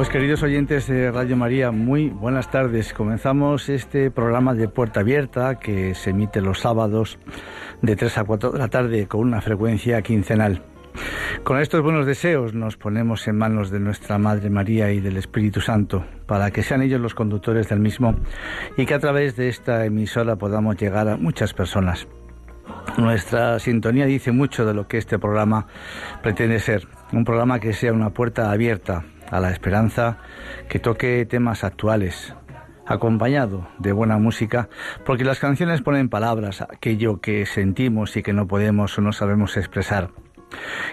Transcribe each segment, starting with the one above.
Pues queridos oyentes de Radio María, muy buenas tardes. Comenzamos este programa de Puerta Abierta que se emite los sábados de 3 a 4 de la tarde con una frecuencia quincenal. Con estos buenos deseos nos ponemos en manos de nuestra Madre María y del Espíritu Santo para que sean ellos los conductores del mismo y que a través de esta emisora podamos llegar a muchas personas. Nuestra sintonía dice mucho de lo que este programa pretende ser, un programa que sea una puerta abierta a la esperanza, que toque temas actuales, acompañado de buena música, porque las canciones ponen palabras aquello que sentimos y que no podemos o no sabemos expresar.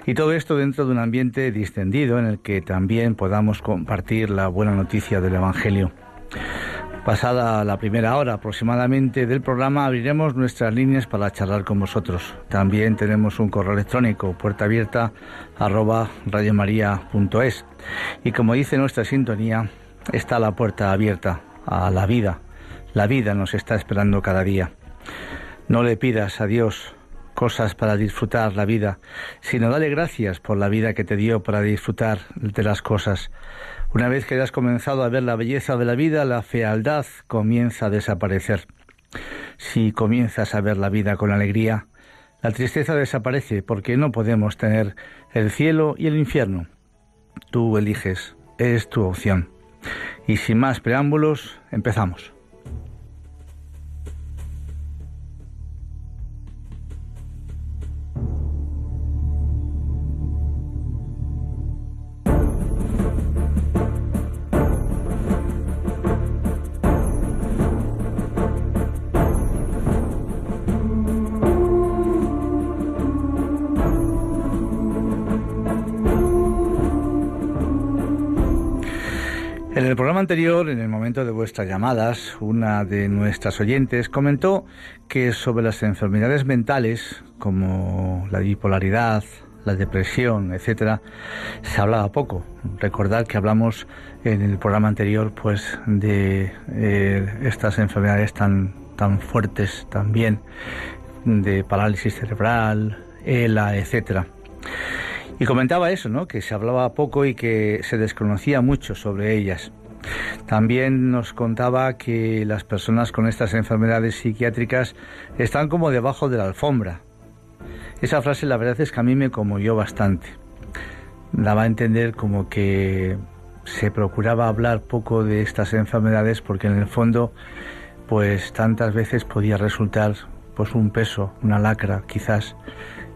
Y todo esto dentro de un ambiente distendido en el que también podamos compartir la buena noticia del Evangelio. Pasada la primera hora aproximadamente del programa, abriremos nuestras líneas para charlar con vosotros. También tenemos un correo electrónico, puerta abierta arroba radiomaria.es. Y como dice nuestra sintonía, está la puerta abierta a la vida. La vida nos está esperando cada día. No le pidas a Dios cosas para disfrutar la vida, sino dale gracias por la vida que te dio para disfrutar de las cosas. Una vez que hayas comenzado a ver la belleza de la vida, la fealdad comienza a desaparecer. Si comienzas a ver la vida con alegría, la tristeza desaparece porque no podemos tener el cielo y el infierno. Tú eliges, es tu opción. Y sin más preámbulos, empezamos. Programa anterior, en el momento de vuestras llamadas, una de nuestras oyentes comentó que sobre las enfermedades mentales, como la bipolaridad, la depresión, etcétera, se hablaba poco. Recordad que hablamos en el programa anterior, pues, de eh, estas enfermedades tan tan fuertes también, de parálisis cerebral, ELA, etcétera. Y comentaba eso, ¿no? Que se hablaba poco y que se desconocía mucho sobre ellas. También nos contaba que las personas con estas enfermedades psiquiátricas están como debajo de la alfombra. Esa frase la verdad es que a mí me conmovió bastante. Daba a entender como que se procuraba hablar poco de estas enfermedades porque en el fondo pues tantas veces podía resultar pues un peso, una lacra quizás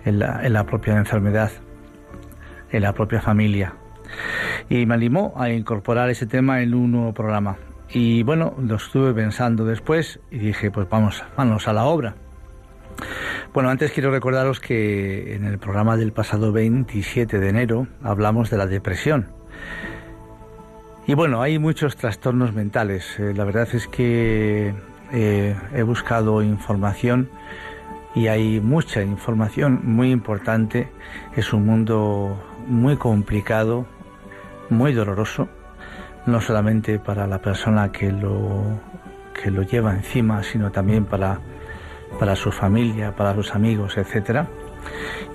en la, en la propia enfermedad, en la propia familia y me animó a incorporar ese tema en un nuevo programa. Y bueno, lo estuve pensando después y dije, pues vamos, vamos a la obra. Bueno, antes quiero recordaros que en el programa del pasado 27 de enero hablamos de la depresión Y bueno, hay muchos trastornos mentales. Eh, la verdad es que eh, he buscado información y hay mucha información muy importante. Es un mundo muy complicado, muy doloroso, no solamente para la persona que lo, que lo lleva encima, sino también para, para su familia, para sus amigos, etcétera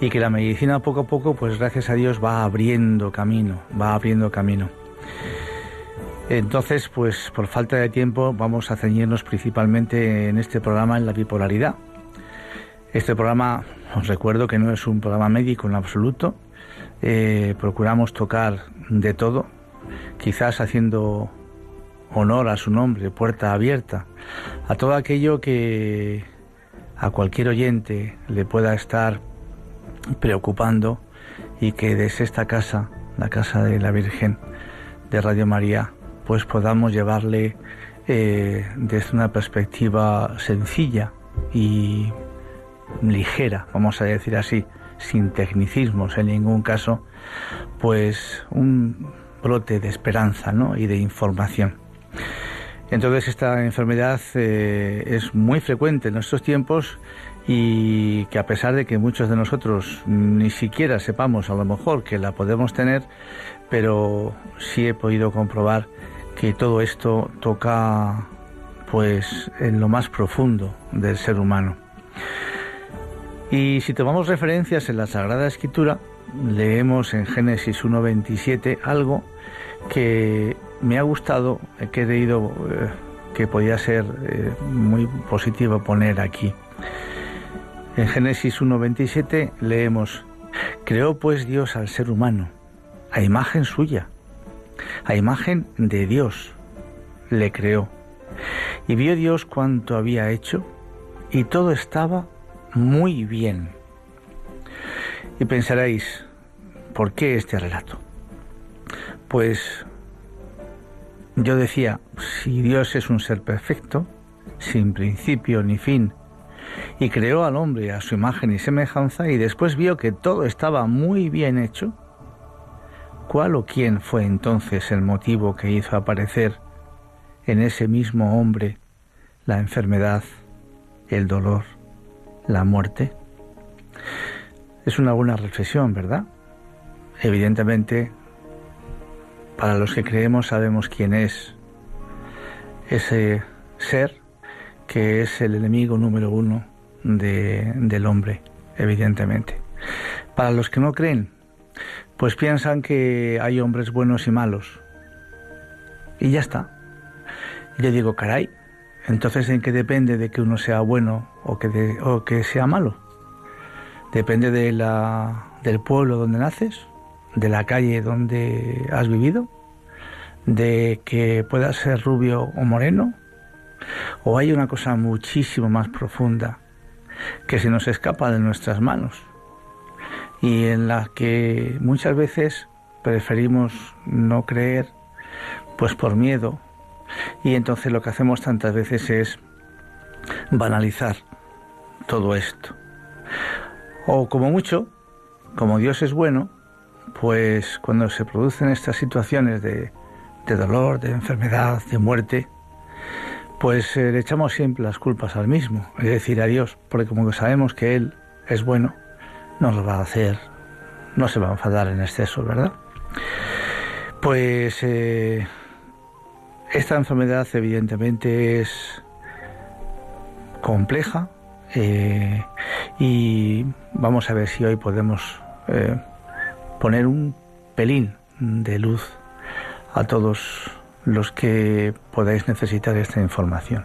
y que la medicina poco a poco, pues gracias a Dios va abriendo camino, va abriendo camino. Entonces, pues por falta de tiempo vamos a ceñirnos principalmente en este programa en la bipolaridad. Este programa, os recuerdo que no es un programa médico en absoluto. Eh, procuramos tocar de todo, quizás haciendo honor a su nombre, puerta abierta, a todo aquello que a cualquier oyente le pueda estar preocupando y que desde esta casa, la casa de la Virgen de Radio María, pues podamos llevarle eh, desde una perspectiva sencilla y ligera, vamos a decir así, sin tecnicismos en ningún caso, pues un brote de esperanza ¿no? y de información. Entonces esta enfermedad eh, es muy frecuente en nuestros tiempos y que a pesar de que muchos de nosotros ni siquiera sepamos a lo mejor que la podemos tener, pero sí he podido comprobar que todo esto toca pues en lo más profundo del ser humano. Y si tomamos referencias en la Sagrada Escritura, leemos en Génesis 1.27 algo que me ha gustado, que he leído eh, que podía ser eh, muy positivo poner aquí. En Génesis 1.27 leemos, creó pues Dios al ser humano, a imagen suya, a imagen de Dios, le creó. Y vio Dios cuanto había hecho y todo estaba muy bien. Y pensaréis, ¿por qué este relato? Pues yo decía, si Dios es un ser perfecto, sin principio ni fin, y creó al hombre a su imagen y semejanza y después vio que todo estaba muy bien hecho, ¿cuál o quién fue entonces el motivo que hizo aparecer en ese mismo hombre la enfermedad, el dolor, la muerte? Es una buena reflexión, ¿verdad? Evidentemente, para los que creemos sabemos quién es ese ser que es el enemigo número uno del hombre, evidentemente. Para los que no creen, pues piensan que hay hombres buenos y malos. Y ya está. yo digo, caray, entonces ¿en qué depende de que uno sea bueno o que, o que sea malo? Depende de la, del pueblo donde naces, de la calle donde has vivido, de que puedas ser rubio o moreno, o hay una cosa muchísimo más profunda que se nos escapa de nuestras manos y en la que muchas veces preferimos no creer pues por miedo. Y entonces lo que hacemos tantas veces es banalizar todo esto. O como mucho como Dios es bueno pues cuando se producen estas situaciones de, de dolor, de enfermedad, de muerte, pues eh, le echamos siempre las culpas al mismo, es decir, a Dios, porque como sabemos que Él es bueno, no lo va a hacer, no se va a enfadar en exceso, ¿verdad? Pues eh, esta enfermedad evidentemente es compleja eh, y vamos a ver si hoy podemos poner un pelín de luz a todos los que podáis necesitar esta información.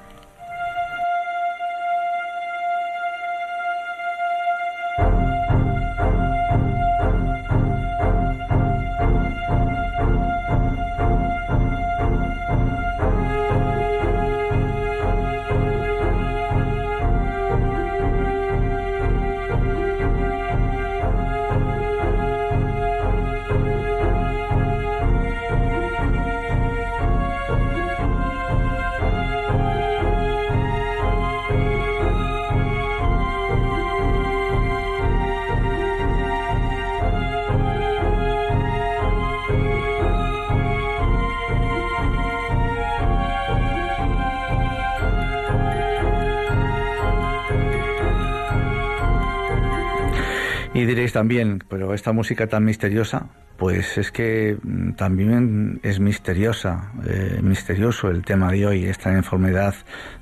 También, pero esta música tan misteriosa, pues es que mm, también es misteriosa, eh, misterioso el tema de hoy, esta enfermedad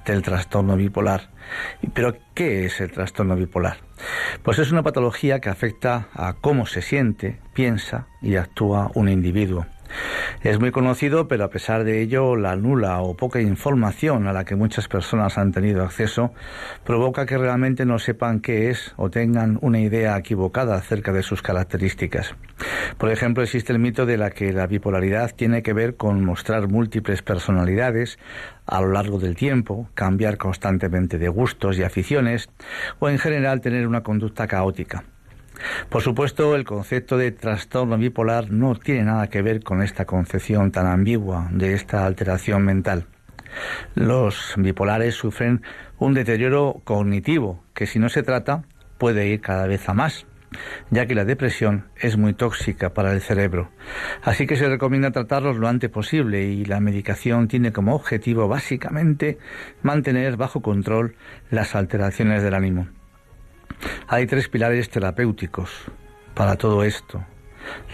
del trastorno bipolar. Pero, ¿qué es el trastorno bipolar? Pues es una patología que afecta a cómo se siente, piensa y actúa un individuo. Es muy conocido, pero a pesar de ello, la nula o poca información a la que muchas personas han tenido acceso provoca que realmente no sepan qué es o tengan una idea equivocada acerca de sus características. Por ejemplo, existe el mito de la que la bipolaridad tiene que ver con mostrar múltiples personalidades a lo largo del tiempo, cambiar constantemente de gustos y aficiones o en general tener una conducta caótica. Por supuesto, el concepto de trastorno bipolar no tiene nada que ver con esta concepción tan ambigua de esta alteración mental. Los bipolares sufren un deterioro cognitivo que si no se trata puede ir cada vez a más, ya que la depresión es muy tóxica para el cerebro. Así que se recomienda tratarlos lo antes posible y la medicación tiene como objetivo básicamente mantener bajo control las alteraciones del ánimo. Hay tres pilares terapéuticos para todo esto.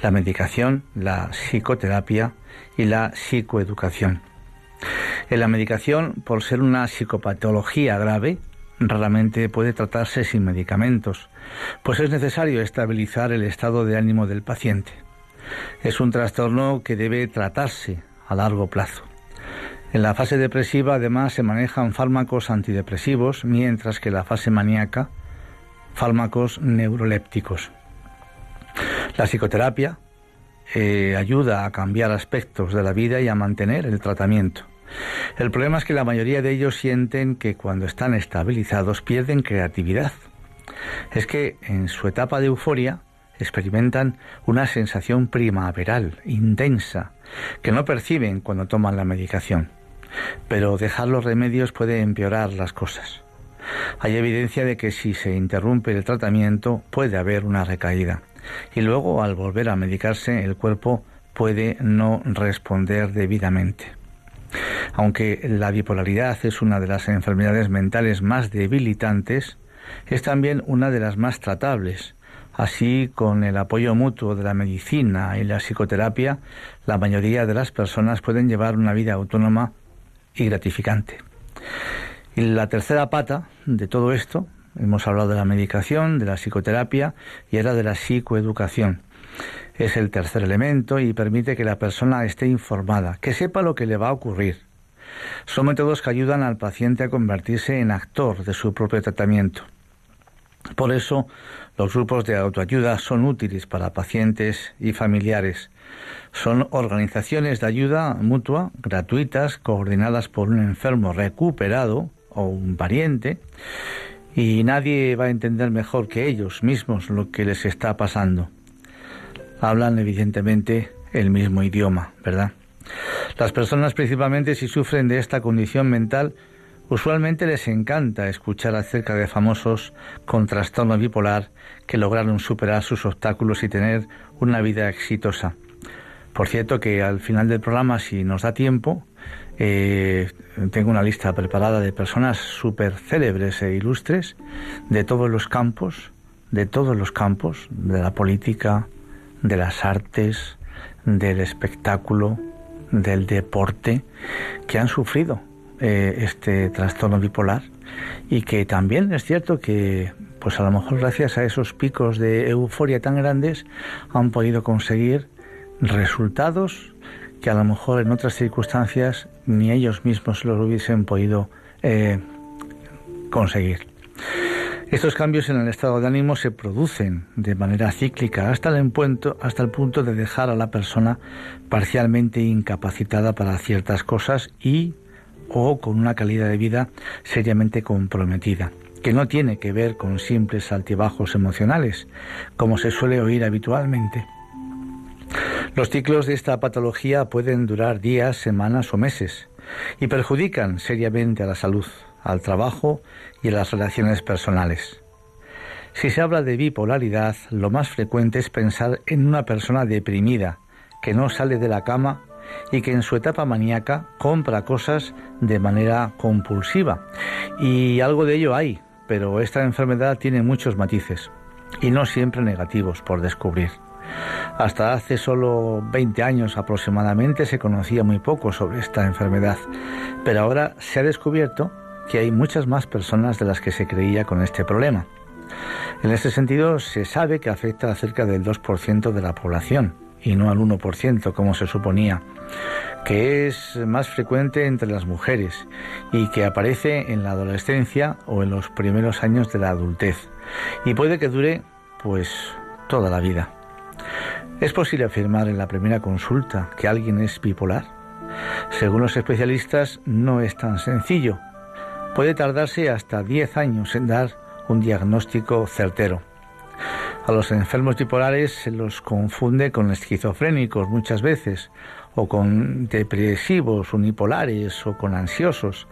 La medicación, la psicoterapia y la psicoeducación. En la medicación, por ser una psicopatología grave, raramente puede tratarse sin medicamentos, pues es necesario estabilizar el estado de ánimo del paciente. Es un trastorno que debe tratarse a largo plazo. En la fase depresiva además se manejan fármacos antidepresivos, mientras que en la fase maníaca fármacos neurolépticos. La psicoterapia eh, ayuda a cambiar aspectos de la vida y a mantener el tratamiento. El problema es que la mayoría de ellos sienten que cuando están estabilizados pierden creatividad. Es que en su etapa de euforia experimentan una sensación primaveral, intensa, que no perciben cuando toman la medicación. Pero dejar los remedios puede empeorar las cosas. Hay evidencia de que si se interrumpe el tratamiento puede haber una recaída y luego al volver a medicarse el cuerpo puede no responder debidamente. Aunque la bipolaridad es una de las enfermedades mentales más debilitantes, es también una de las más tratables. Así, con el apoyo mutuo de la medicina y la psicoterapia, la mayoría de las personas pueden llevar una vida autónoma y gratificante. Y la tercera pata de todo esto, hemos hablado de la medicación, de la psicoterapia y ahora de la psicoeducación. Es el tercer elemento y permite que la persona esté informada, que sepa lo que le va a ocurrir. Son métodos que ayudan al paciente a convertirse en actor de su propio tratamiento. Por eso, los grupos de autoayuda son útiles para pacientes y familiares. Son organizaciones de ayuda mutua gratuitas coordinadas por un enfermo recuperado o un pariente y nadie va a entender mejor que ellos mismos lo que les está pasando. Hablan evidentemente el mismo idioma, ¿verdad? Las personas principalmente si sufren de esta condición mental usualmente les encanta escuchar acerca de famosos con trastorno bipolar que lograron superar sus obstáculos y tener una vida exitosa. Por cierto que al final del programa, si nos da tiempo, eh, tengo una lista preparada de personas súper célebres e ilustres de todos los campos, de todos los campos, de la política, de las artes, del espectáculo, del deporte, que han sufrido eh, este trastorno bipolar. Y que también es cierto que pues a lo mejor gracias a esos picos de euforia tan grandes han podido conseguir resultados que a lo mejor en otras circunstancias ni ellos mismos lo hubiesen podido eh, conseguir. Estos cambios en el estado de ánimo se producen de manera cíclica hasta el, punto, hasta el punto de dejar a la persona parcialmente incapacitada para ciertas cosas y o con una calidad de vida seriamente comprometida, que no tiene que ver con simples altibajos emocionales, como se suele oír habitualmente. Los ciclos de esta patología pueden durar días, semanas o meses y perjudican seriamente a la salud, al trabajo y a las relaciones personales. Si se habla de bipolaridad, lo más frecuente es pensar en una persona deprimida, que no sale de la cama y que en su etapa maníaca compra cosas de manera compulsiva. Y algo de ello hay, pero esta enfermedad tiene muchos matices. y no siempre negativos por descubrir. Hasta hace solo 20 años aproximadamente se conocía muy poco sobre esta enfermedad, pero ahora se ha descubierto que hay muchas más personas de las que se creía con este problema. En este sentido, se sabe que afecta a cerca del 2% de la población y no al 1% como se suponía, que es más frecuente entre las mujeres y que aparece en la adolescencia o en los primeros años de la adultez y puede que dure pues toda la vida. ¿Es posible afirmar en la primera consulta que alguien es bipolar? Según los especialistas, no es tan sencillo. Puede tardarse hasta 10 años en dar un diagnóstico certero. A los enfermos bipolares se los confunde con esquizofrénicos muchas veces, o con depresivos unipolares, o con ansiosos,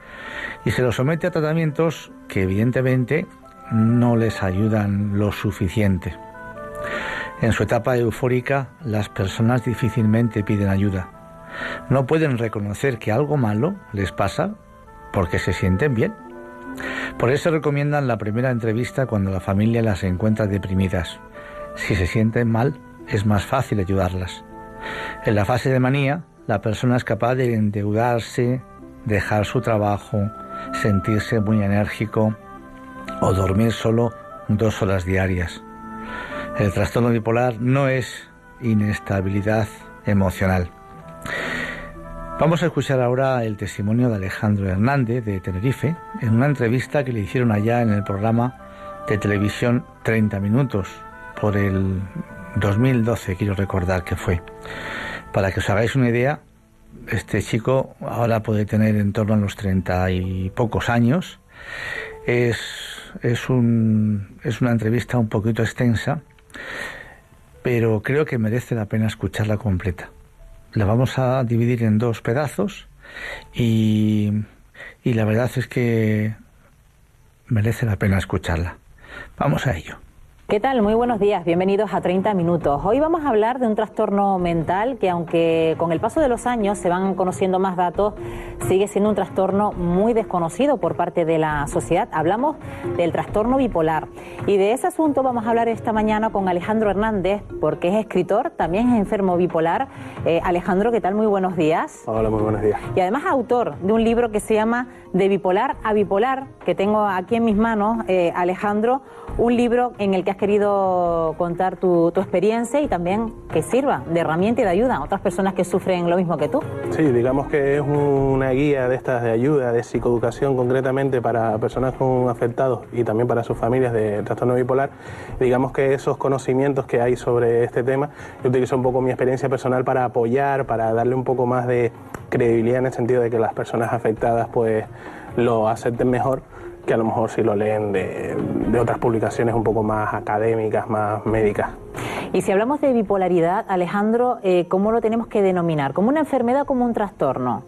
y se los somete a tratamientos que evidentemente no les ayudan lo suficiente. En su etapa eufórica, las personas difícilmente piden ayuda. No pueden reconocer que algo malo les pasa porque se sienten bien. Por eso recomiendan la primera entrevista cuando la familia las encuentra deprimidas. Si se sienten mal, es más fácil ayudarlas. En la fase de manía, la persona es capaz de endeudarse, dejar su trabajo, sentirse muy enérgico o dormir solo dos horas diarias. El trastorno bipolar no es inestabilidad emocional. Vamos a escuchar ahora el testimonio de Alejandro Hernández de Tenerife en una entrevista que le hicieron allá en el programa de televisión 30 minutos por el 2012, quiero recordar que fue. Para que os hagáis una idea, este chico ahora puede tener en torno a los 30 y pocos años. Es, es, un, es una entrevista un poquito extensa pero creo que merece la pena escucharla completa. La vamos a dividir en dos pedazos y, y la verdad es que merece la pena escucharla. Vamos a ello. ¿Qué tal? Muy buenos días, bienvenidos a 30 Minutos. Hoy vamos a hablar de un trastorno mental que aunque con el paso de los años se van conociendo más datos, sigue siendo un trastorno muy desconocido por parte de la sociedad. Hablamos del trastorno bipolar y de ese asunto vamos a hablar esta mañana con Alejandro Hernández porque es escritor, también es enfermo bipolar. Eh, Alejandro, ¿qué tal? Muy buenos días. Hola, muy buenos días. Y además autor de un libro que se llama De bipolar a bipolar, que tengo aquí en mis manos, eh, Alejandro, un libro en el que has querido contar tu, experiencia y también que sirva de herramienta y de ayuda a otras personas que sufren lo mismo que tú. Sí, digamos que es una guía de estas de ayuda, de psicoeducación concretamente para personas con afectados y también para sus familias de trastorno bipolar. Digamos que esos conocimientos que hay sobre este tema, yo utilizo un poco mi experiencia personal para apoyar, para darle un poco más de credibilidad en el sentido de que las personas afectadas pues lo acepten mejor que a lo mejor si lo leen de, otras publicaciones un poco más académicas, más médicas. Y si hablamos de bipolaridad, Alejandro, eh, ¿cómo lo tenemos que denominar? ¿Como una enfermedad o como un trastorno?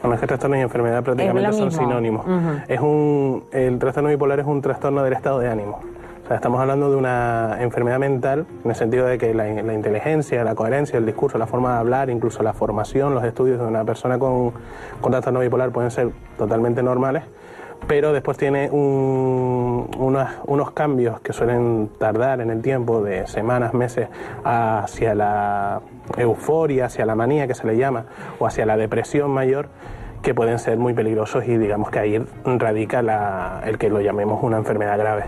Bueno, es que trastorno y enfermedad prácticamente son sinónimos. es un, el trastorno bipolar es un trastorno del estado de ánimo. O sea, estamos hablando de una enfermedad mental en el sentido de que la, la, inteligencia, la coherencia, el discurso, la forma de hablar, incluso la formación, los estudios de una persona con, con trastorno bipolar pueden ser totalmente normales, pero después tiene unos, cambios que suelen tardar en el tiempo de semanas, meses, hacia la euforia, hacia la manía que se le llama, o hacia la depresión mayor, que pueden ser muy peligrosos y digamos que ahí radica el que lo llamemos una enfermedad grave.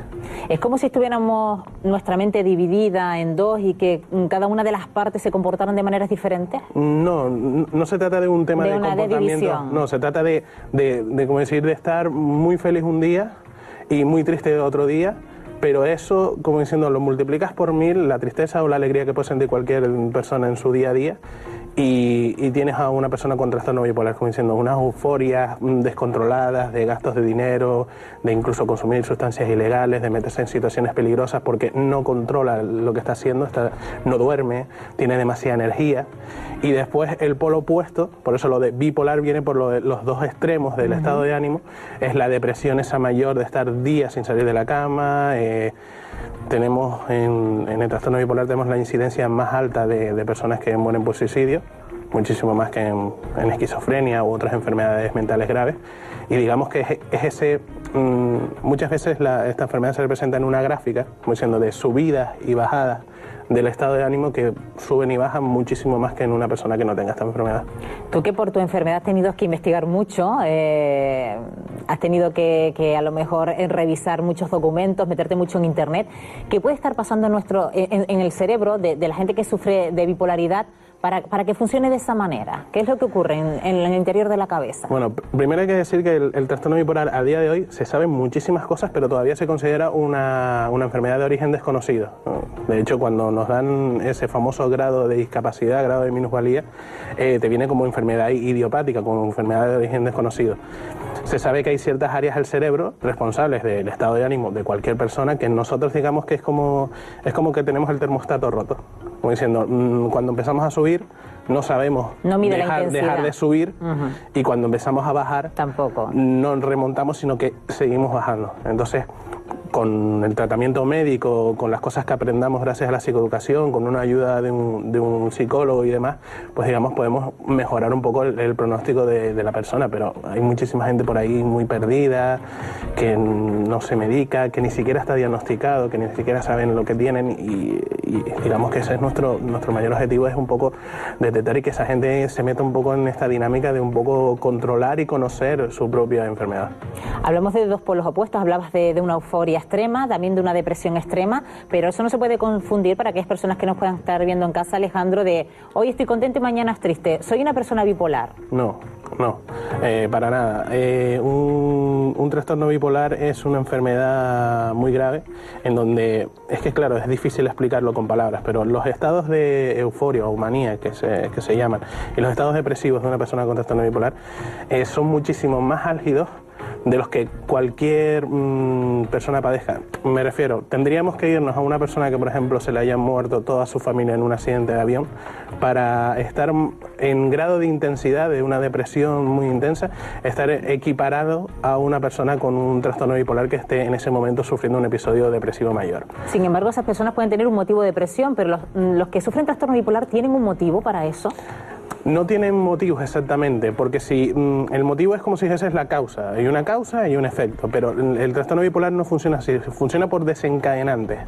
Es como si estuviéramos nuestra mente dividida en dos y que cada una de las partes se comportaran de maneras diferentes. No, no se trata de un tema de, comportamiento. no, se trata de, de, como decir, de estar muy feliz un día y muy triste otro día pero eso, como diciendo, lo multiplicas por mil, la tristeza o la alegría que puede sentir cualquier persona en su día a día, y, tienes a una persona con trastorno bipolar como diciendo unas euforias descontroladas de gastos de dinero, de incluso consumir sustancias ilegales, de meterse en situaciones peligrosas porque no controla lo que está haciendo, está, no duerme, tiene demasiada energía. Y después el polo opuesto, por eso lo de bipolar viene por los dos extremos del estado de ánimo, es la depresión esa mayor de estar días sin salir de la cama. Eh, tenemos en, el trastorno bipolar tenemos la incidencia más alta de, personas que mueren por suicidio, muchísimo más que en, esquizofrenia u otras enfermedades mentales graves. Y digamos que es, ese mm, muchas veces esta enfermedad se representa en una gráfica, como diciendo, de subidas y bajadas del estado de ánimo que suben y bajan muchísimo más que en una persona que no tenga esta enfermedad. Tú que por tu enfermedad has tenido que investigar mucho, eh, has tenido que, a lo mejor eh, revisar muchos documentos, meterte mucho en Internet, ¿qué puede estar pasando en, nuestro, en, el cerebro de la gente que sufre de bipolaridad? Para, para, que funcione de esa manera? ¿Qué es lo que ocurre en, el interior de la cabeza? Bueno, primero hay que decir que el, trastorno bipolar a día de hoy se saben muchísimas cosas, pero todavía se considera una, una enfermedad de origen desconocido. De hecho, cuando nos dan ese famoso grado de discapacidad, grado de minusvalía, eh, te viene como enfermedad idiopática, como enfermedad de origen desconocido. Se sabe que hay ciertas áreas del cerebro responsables del estado de ánimo de cualquier persona que nosotros digamos que es como, es como que tenemos el termostato roto. Como diciendo, mm, cuando empezamos a subir no sabemos dejar, dejar, de subir. Y cuando empezamos a bajar tampoco. no remontamos sino que seguimos bajando. Entonces con el tratamiento médico, con las cosas que aprendamos gracias a la psicoeducación, con una ayuda de un, psicólogo y demás, pues digamos podemos mejorar un poco el, pronóstico de, la persona, pero hay muchísima gente por ahí muy perdida, que no se medica, que ni siquiera está diagnosticado, que ni siquiera saben lo que tienen y, digamos que ese es nuestro, nuestro mayor objetivo, es un poco detectar y que esa gente se meta un poco en esta dinámica de un poco controlar y conocer su propia enfermedad. Hablamos de dos polos opuestos, hablabas de una euforia extrema, también de una depresión extrema, pero eso no se puede confundir para aquellas personas que nos puedan estar viendo en casa, Alejandro, de hoy estoy contento y mañana es triste. ¿Soy una persona bipolar? No, no, eh, para nada. Eh, un, trastorno bipolar es una enfermedad muy grave en donde, es que claro, es difícil explicarlo con palabras, pero los estados de euforia o manía que se, que se llaman y los estados depresivos de una persona con trastorno bipolar eh, son muchísimo más álgidos de los que cualquier mm, persona padezca. Me refiero, tendríamos que irnos a una persona que, por ejemplo, se le haya muerto toda su familia en un accidente de avión para estar en grado de intensidad de una depresión muy intensa, estar equiparado a una persona con un trastorno bipolar que esté en ese momento sufriendo un episodio depresivo mayor. Sin embargo, esas personas pueden tener un motivo de depresión, pero los, los que sufren trastorno bipolar tienen un motivo para eso. No tienen motivos exactamente, porque si mm, el motivo es como si dijese es la causa, hay una causa y un efecto, pero el, trastorno bipolar no funciona así, funciona por desencadenantes.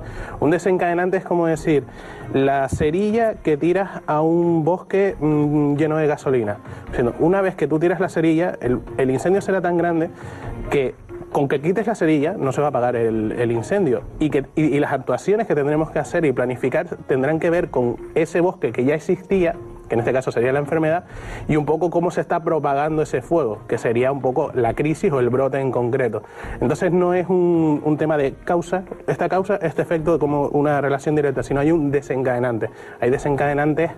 Un desencadenante es como decir la cerilla que tiras a un bosque mm, lleno de gasolina. Una vez que tú tiras la cerilla, el, incendio será tan grande que con que quites la cerilla no se va a apagar el, incendio y, que, y las actuaciones que tendremos que hacer y planificar tendrán que ver con ese bosque que ya existía que en este caso sería la enfermedad, y un poco cómo se está propagando ese fuego, que sería un poco la crisis o el brote en concreto. Entonces no es un, tema de causa, esta causa, este efecto como una relación directa, sino hay un desencadenante. Hay desencadenantes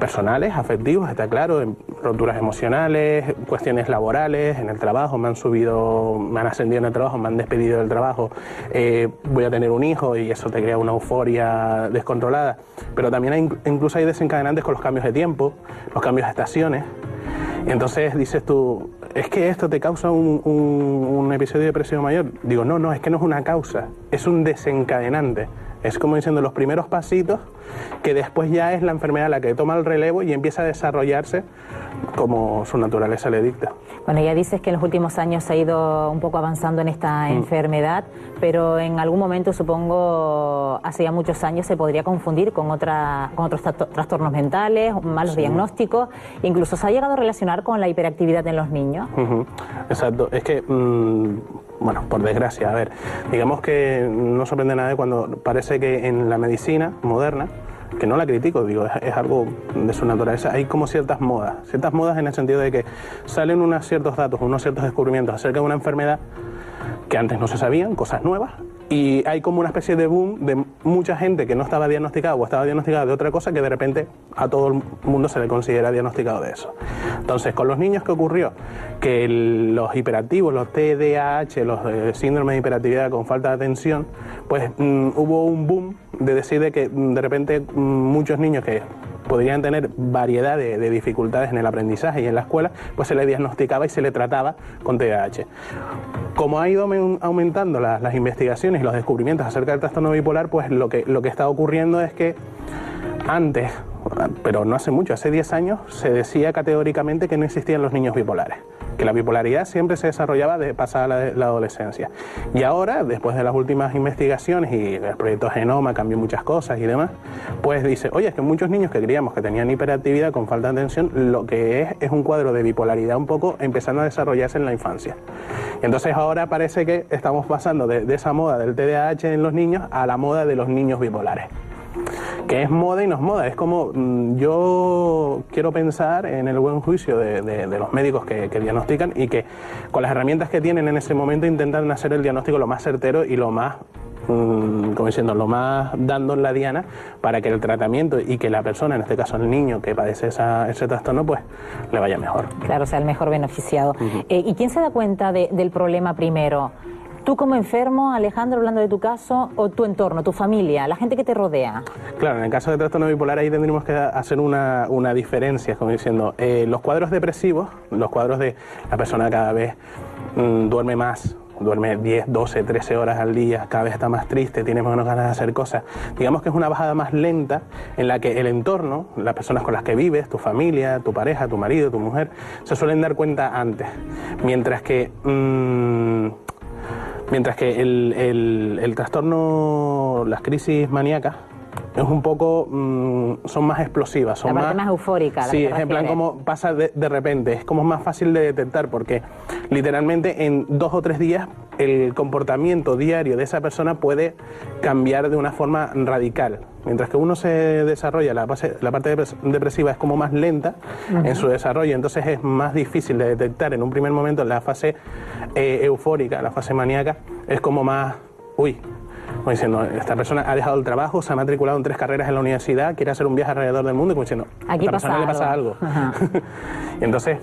personales, afectivos, está claro, roturas emocionales, cuestiones laborales, en el trabajo, me han subido, me han ascendido en el trabajo, me han despedido del trabajo, eh, voy a tener un hijo y eso te crea una euforia descontrolada. Pero también hay, incluso hay desencadenantes con los cambios de tiempo los cambios de estaciones. Y entonces dices tú, es que esto te causa un, episodio de depresión mayor. Digo, no, no, es que no es una causa, es un desencadenante. Es como diciendo los primeros pasitos que después ya es la enfermedad la que toma el relevo y empieza a desarrollarse como su naturaleza le dicta. Bueno, ya dices que en los últimos años se ha ido un poco avanzando en esta mm. enfermedad, pero en algún momento, supongo, hace ya muchos años, se podría confundir con, otra, con otros trastornos mentales, malos diagnósticos, incluso se ha llegado a relacionar con la hiperactividad en los niños. Exacto, es que, mm, bueno, por desgracia, a ver, digamos que no sorprende nada cuando parece que en la medicina moderna, que no la critico, digo, es, algo de su naturaleza. Hay como ciertas modas, ciertas modas en el sentido de que salen unos ciertos datos, unos ciertos descubrimientos acerca de una enfermedad que antes no se sabían, cosas nuevas, y hay como una especie de boom de mucha gente que no estaba diagnosticada o estaba diagnosticada de otra cosa que de repente a todo el mundo se le considera diagnosticado de eso. Entonces, con los niños, ¿qué ocurrió? Que los hiperactivos, los TDAH, los eh, síndromes de hiperactividad con falta de atención, pues mm, hubo un boom de decir de que mm, de repente mm, muchos niños que podrían tener variedad de, dificultades en el aprendizaje y en la escuela, pues se le diagnosticaba y se le trataba con TDAH. Como ha ido aumentando las, investigaciones y los descubrimientos acerca del trastorno bipolar, pues lo que, lo que está ocurriendo es que antes, pero no hace mucho, hace 10 años, se decía categóricamente que no existían los niños bipolares que la bipolaridad siempre se desarrollaba de pasada la, adolescencia. Y ahora, después de las últimas investigaciones y el proyecto Genoma cambió muchas cosas y demás, pues dice, oye, es que muchos niños que creíamos que tenían hiperactividad con falta de atención, lo que es es un cuadro de bipolaridad un poco empezando a desarrollarse en la infancia. Entonces ahora parece que estamos pasando de esa moda del TDAH en los niños a la moda de los niños bipolares que es moda y no es moda. Es como mm, yo quiero pensar en el buen juicio de, los médicos que, diagnostican y que con las herramientas que tienen en ese momento intentan hacer el diagnóstico lo más certero y lo más mm, como diciendo, lo más dando en la diana para que el tratamiento y que la persona, en este caso el niño que padece ese trastorno, pues le vaya mejor. Claro, sea el mejor beneficiado. Eh, ¿Y quién se da cuenta del problema primero? ¿Tú como enfermo, Alejandro, hablando de tu caso, o tu entorno, tu familia, la gente que te rodea? Claro, en el caso de trastorno bipolar ahí tendríamos que hacer una, diferencia, como diciendo, eh, los cuadros depresivos, los cuadros de la persona cada vez mm, duerme más, duerme 10, 12, 13 horas al día, cada vez está más triste, tiene menos ganas de hacer cosas. Digamos que es una bajada más lenta en la que el entorno, las personas con las que vives, tu familia, tu pareja, tu marido, tu mujer, se suelen dar cuenta antes. Mientras que... Mm, Mientras que el, el, trastorno, las crisis maníacas, es un poco, mm, son más explosivas, son más, más eufórica. Sí, es en plan como pasa de, de, repente, es como más fácil de detectar porque literalmente en dos o tres días el comportamiento diario de esa persona puede cambiar de una forma radical. Mientras que uno se desarrolla, la, la parte depresiva es como más lenta en su desarrollo, entonces es más difícil de detectar en un primer momento la fase eh, eufórica, la fase maníaca, es como más, uy, como diciendo, esta persona ha dejado el trabajo, se ha matriculado en tres carreras en la universidad, quiere hacer un viaje alrededor del mundo, y como diciendo, a esta persona le pasa algo. y entonces,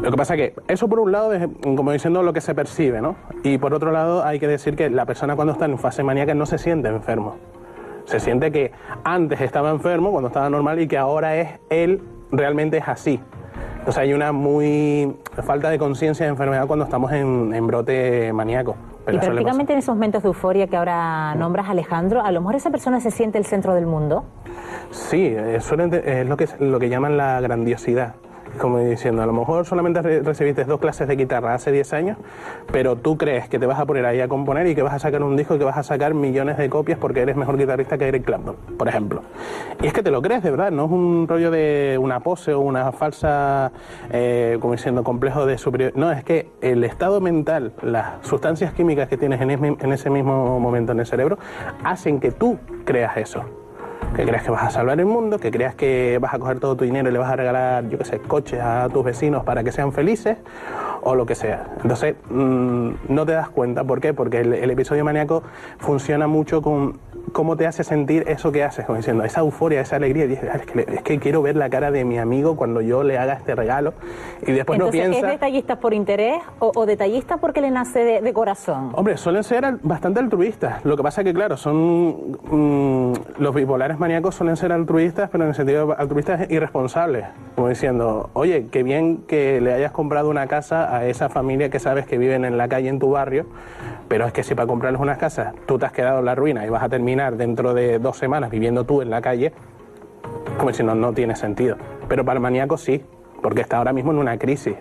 lo que pasa es que eso por un lado es como diciendo lo que se percibe, ¿no? Y por otro lado hay que decir que la persona cuando está en fase maníaca no se siente enfermo. Se siente que antes estaba enfermo, cuando estaba normal, y que ahora es él realmente es así. Entonces hay una muy falta de conciencia de enfermedad cuando estamos en, en brote maníaco. Y prácticamente en esos momentos de euforia que ahora nombras, Alejandro, a lo mejor esa persona se siente el centro del mundo. Sí, eh, es lo que, lo que llaman la grandiosidad como diciendo, a lo mejor solamente recibiste dos clases de guitarra hace 10 años, pero tú crees que te vas a poner ahí a componer y que vas a sacar un disco y que vas a sacar millones de copias porque eres mejor guitarrista que Eric Clapton, por ejemplo. Y es que te lo crees, de verdad, no es un rollo de una pose o una falsa, eh, como diciendo, complejo de superioridad. No, es que el estado mental, las sustancias químicas que tienes en ese mismo momento en el cerebro, hacen que tú creas eso que creas que vas a salvar el mundo, que creas que vas a coger todo tu dinero y le vas a regalar, yo qué sé, coches a tus vecinos para que sean felices o lo que sea. Entonces, mm, no te das cuenta. ¿Por qué? Porque el, episodio maníaco funciona mucho con cómo te hace sentir eso que haces, como diciendo, esa euforia, esa alegría. es, que, quiero ver la cara de mi amigo cuando yo le haga este regalo. Y después no piensa. ¿Es detallista por interés o, detallista porque le nace de, corazón? Hombre, suelen ser bastante altruistas. Lo que pasa es que, claro, son. Mm, los bipolares maníacos suelen ser altruistas, pero en el sentido altruistas irresponsables. Como diciendo, oye, qué bien que le hayas comprado una casa a esa familia que sabes que viven en la calle en tu barrio, pero es que si para comprarles unas casas tú te has quedado en la ruina y vas a terminar dentro de dos semanas viviendo tú en la calle, como si no, no tiene sentido. Pero para el maníaco sí, porque está ahora mismo en una crisis.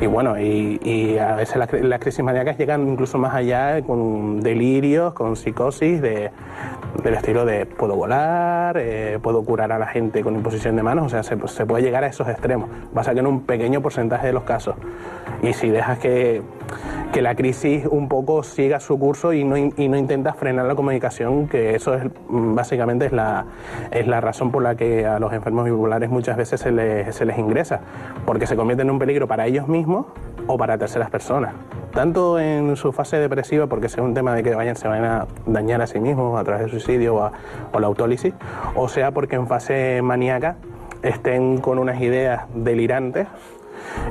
Y bueno, y, a veces las, crisis maníacas llegan incluso más allá con delirios, con psicosis de, del estilo de puedo volar, eh, puedo curar a la gente con imposición de manos, o sea, se, se, puede llegar a esos extremos. Pasa que en un pequeño porcentaje de los casos. Y si dejas que, que la crisis un poco siga su curso y no, y no intentas frenar la comunicación, que eso es básicamente es la, es la razón por la que a los enfermos bipolares muchas veces se les, se les ingresa, porque se convierte en un peligro para ellos mismos o para terceras personas. Tanto en su fase depresiva, porque es un tema de que vayan, se vayan a dañar a sí mismos a través del suicidio o, o la autólisis, o sea porque en fase maníaca estén con unas ideas delirantes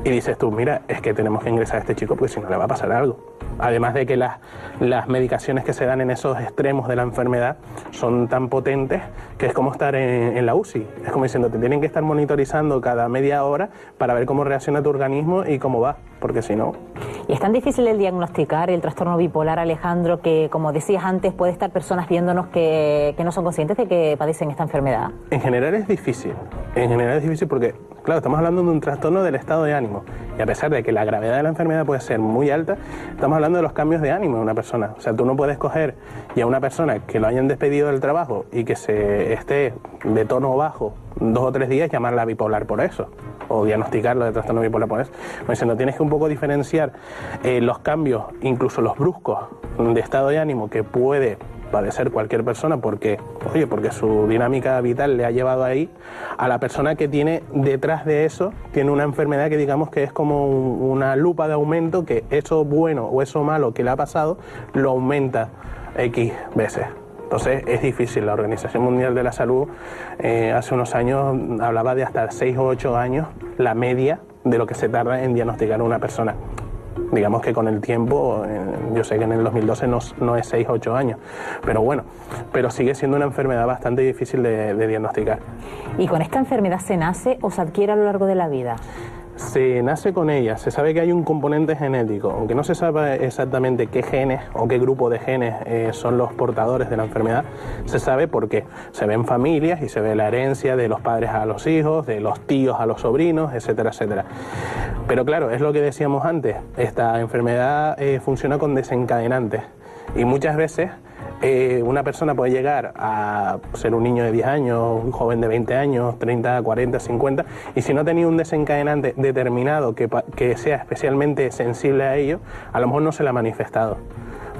y dices tú, mira, es que tenemos que ingresar a este chico porque si no le va a pasar algo. Además de que las, las medicaciones que se dan en esos extremos de la enfermedad son tan potentes que es como estar en, la UCI. Es como diciendo, te tienen que estar monitorizando cada media hora para ver cómo reacciona tu organismo y cómo va, porque si no... Y es tan difícil el diagnosticar el trastorno bipolar, Alejandro, que como decías antes, puede estar personas viéndonos que, que no son conscientes de que padecen esta enfermedad. En general es difícil. En general es difícil porque Claro, estamos hablando de un trastorno del estado de ánimo. Y a pesar de que la gravedad de la enfermedad puede ser muy alta, estamos hablando de los cambios de ánimo de una persona. O sea, tú no puedes coger y a una persona que lo hayan despedido del trabajo y que se esté de tono bajo dos o tres días, llamarla bipolar por eso. O diagnosticarlo de trastorno bipolar por eso. Pues no tienes que un poco diferenciar eh, los cambios, incluso los bruscos de estado de ánimo que puede padecer cualquier persona porque, oye, porque su dinámica vital le ha llevado ahí, a la persona que tiene detrás de eso, tiene una enfermedad que digamos que es como una lupa de aumento, que eso bueno o eso malo que le ha pasado, lo aumenta X veces. Entonces es difícil. La Organización Mundial de la Salud eh, hace unos años hablaba de hasta 6 o 8 años la media de lo que se tarda en diagnosticar a una persona digamos que con el tiempo, eh, yo sé que en el 2012 no, es 6 8 años, pero bueno, pero sigue siendo una enfermedad bastante difícil de diagnosticar. ¿Y con esta enfermedad se nace o se adquiere a lo largo de la vida? Se nace con ella, se sabe que hay un componente genético, aunque no se sabe exactamente qué genes o qué grupo de genes eh, son los portadores de la enfermedad, se sabe por qué. Se ven familias y se ve la herencia de los padres a los hijos, de los tíos a los sobrinos, etcétera, etcétera. Pero claro, es lo que decíamos antes, esta enfermedad eh, funciona con desencadenantes y muchas veces eh, una persona puede llegar a ser un niño de 10 años, un joven de 20 años, 30, 40, 50, y si no ha tenido un desencadenante determinado que, que sea especialmente sensible a ello, a lo mejor no se le ha manifestado.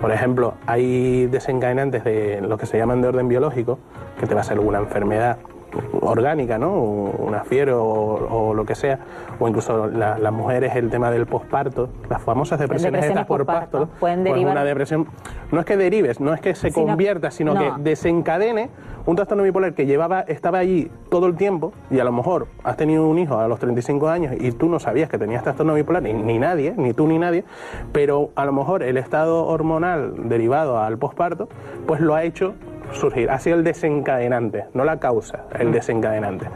Por ejemplo, hay desencadenantes de lo que se llaman de orden biológico, que te va a ser alguna enfermedad orgánica, ¿no? Una fiebre o, lo que sea, o incluso las mujeres el tema del posparto, las famosas depresiones, estas por parto, pueden pues derivar. una depresión, no es que derives, no es que se convierta, sino que desencadene un trastorno bipolar que llevaba, estaba allí todo el tiempo y a lo mejor has tenido un hijo a los 35 años y tú no sabías que tenías trastorno bipolar, ni, ni nadie, ni tú ni nadie, pero a lo mejor el estado hormonal derivado al posparto, pues lo ha hecho surgir. Ha sido el desencadenante, no la causa, el desencadenante.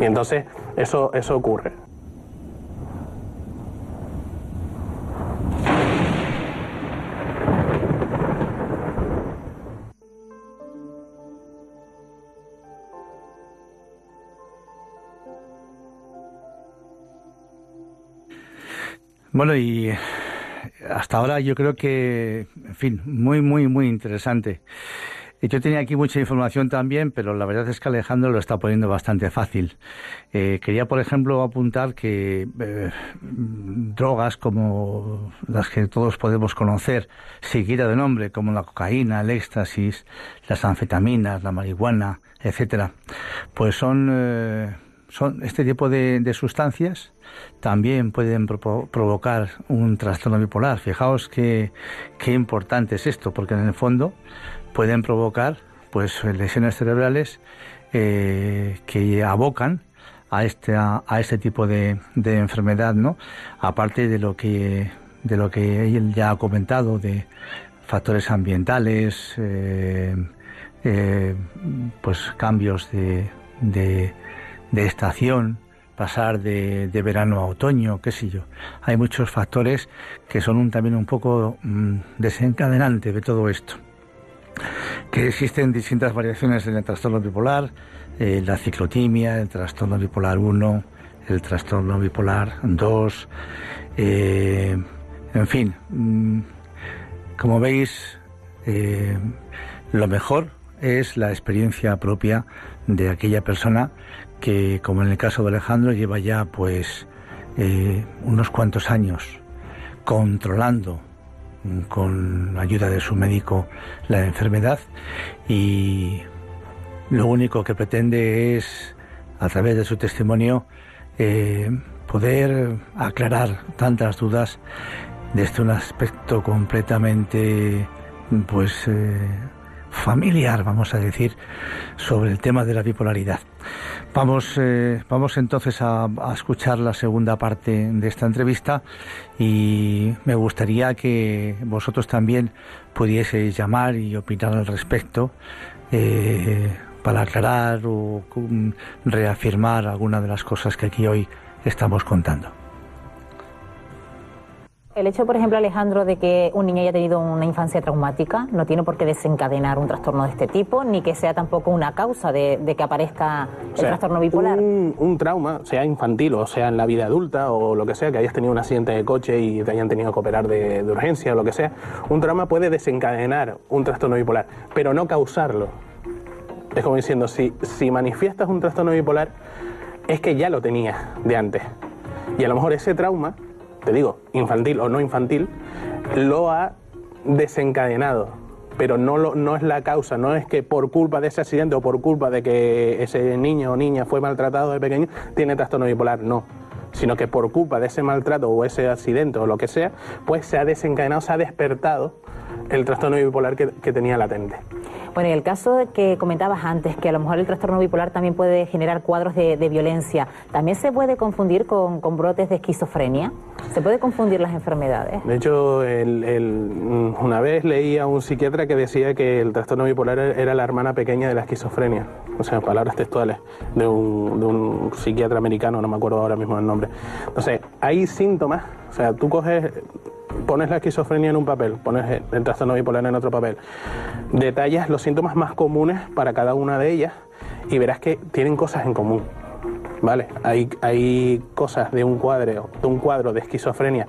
Y entonces eso, eso ocurre. Bueno, y hasta ahora yo creo que, en fin, muy, muy, muy interesante. Yo tenía aquí mucha información también, pero la verdad es que Alejandro lo está poniendo bastante fácil. Eh, quería, por ejemplo, apuntar que eh, drogas como las que todos podemos conocer, seguida de nombre, como la cocaína, el éxtasis, las anfetaminas, la marihuana, etcétera, pues son, eh, son este tipo de, sustancias también pueden provocar un trastorno bipolar. Fijaos qué, qué importante es esto, porque en el fondo pueden provocar pues lesiones cerebrales eh, que abocan a este a, este tipo de, enfermedad no aparte de lo que de lo que él ya ha comentado de factores ambientales eh, eh, pues cambios de, de, estación pasar de, verano a otoño, qué sé yo. Hay muchos factores que son también un poco mm, desencadenantes de todo esto que existen distintas variaciones en el trastorno bipolar, eh, la ciclotimia, el trastorno bipolar 1, el trastorno bipolar 2, eh, en fin, mm, como veis, eh, lo mejor es la experiencia propia de aquella persona que, como en el caso de Alejandro, lleva ya pues unos cuantos años controlando con ayuda de su médico la enfermedad. Y lo único que pretende es, a través de su testimonio, eh, poder aclarar tantas dudas desde un aspecto completamente pues eh, familiar, vamos a decir, sobre el tema de la bipolaridad. Vamos, eh, vamos entonces a, escuchar la segunda parte de esta entrevista y me gustaría que vosotros también pudieseis llamar y opinar al respecto eh, para aclarar o reafirmar alguna de las cosas que aquí hoy estamos contando. El hecho, por ejemplo, Alejandro, de que un niño haya tenido una infancia traumática no tiene por qué desencadenar un trastorno de este tipo, ni que sea tampoco una causa de, que aparezca el trastorno bipolar. Un, trauma, sea infantil o sea en la vida adulta o lo que sea, que hayas tenido un accidente de coche y te hayan tenido que operar de, de urgencia o lo que sea, un trauma puede desencadenar un trastorno bipolar, pero no causarlo. Es como diciendo, si, si manifiestas un trastorno bipolar, es que ya lo tenías de antes. Y a lo mejor ese trauma, te digo, infantil o no infantil, lo ha desencadenado. Pero no, lo, no es la causa, no es que por culpa de ese accidente o por culpa de que ese niño o niña fue maltratado de pequeño, tiene trastorno bipolar. No sino que por culpa de ese maltrato o ese accidente o lo que sea, pues se ha desencadenado, se ha despertado el trastorno bipolar que, tenía latente. Bueno, y el caso que comentabas antes, que a lo mejor el trastorno bipolar también puede generar cuadros de, violencia, ¿también se puede confundir con, brotes de esquizofrenia? ¿Se puede confundir las enfermedades? De hecho, una vez leí a un psiquiatra que decía que el trastorno bipolar era la hermana pequeña de la esquizofrenia, o sea, palabras textuales de un, de un psiquiatra americano, no me acuerdo ahora mismo el nombre. Entonces, hay síntomas, o sea, tú coges pones la esquizofrenia en un papel, pones el trastorno bipolar en otro papel, detallas los síntomas más comunes para cada una de ellas y verás que tienen cosas en común. ¿Vale? Hay, hay cosas de un, cuadro, de un cuadro de esquizofrenia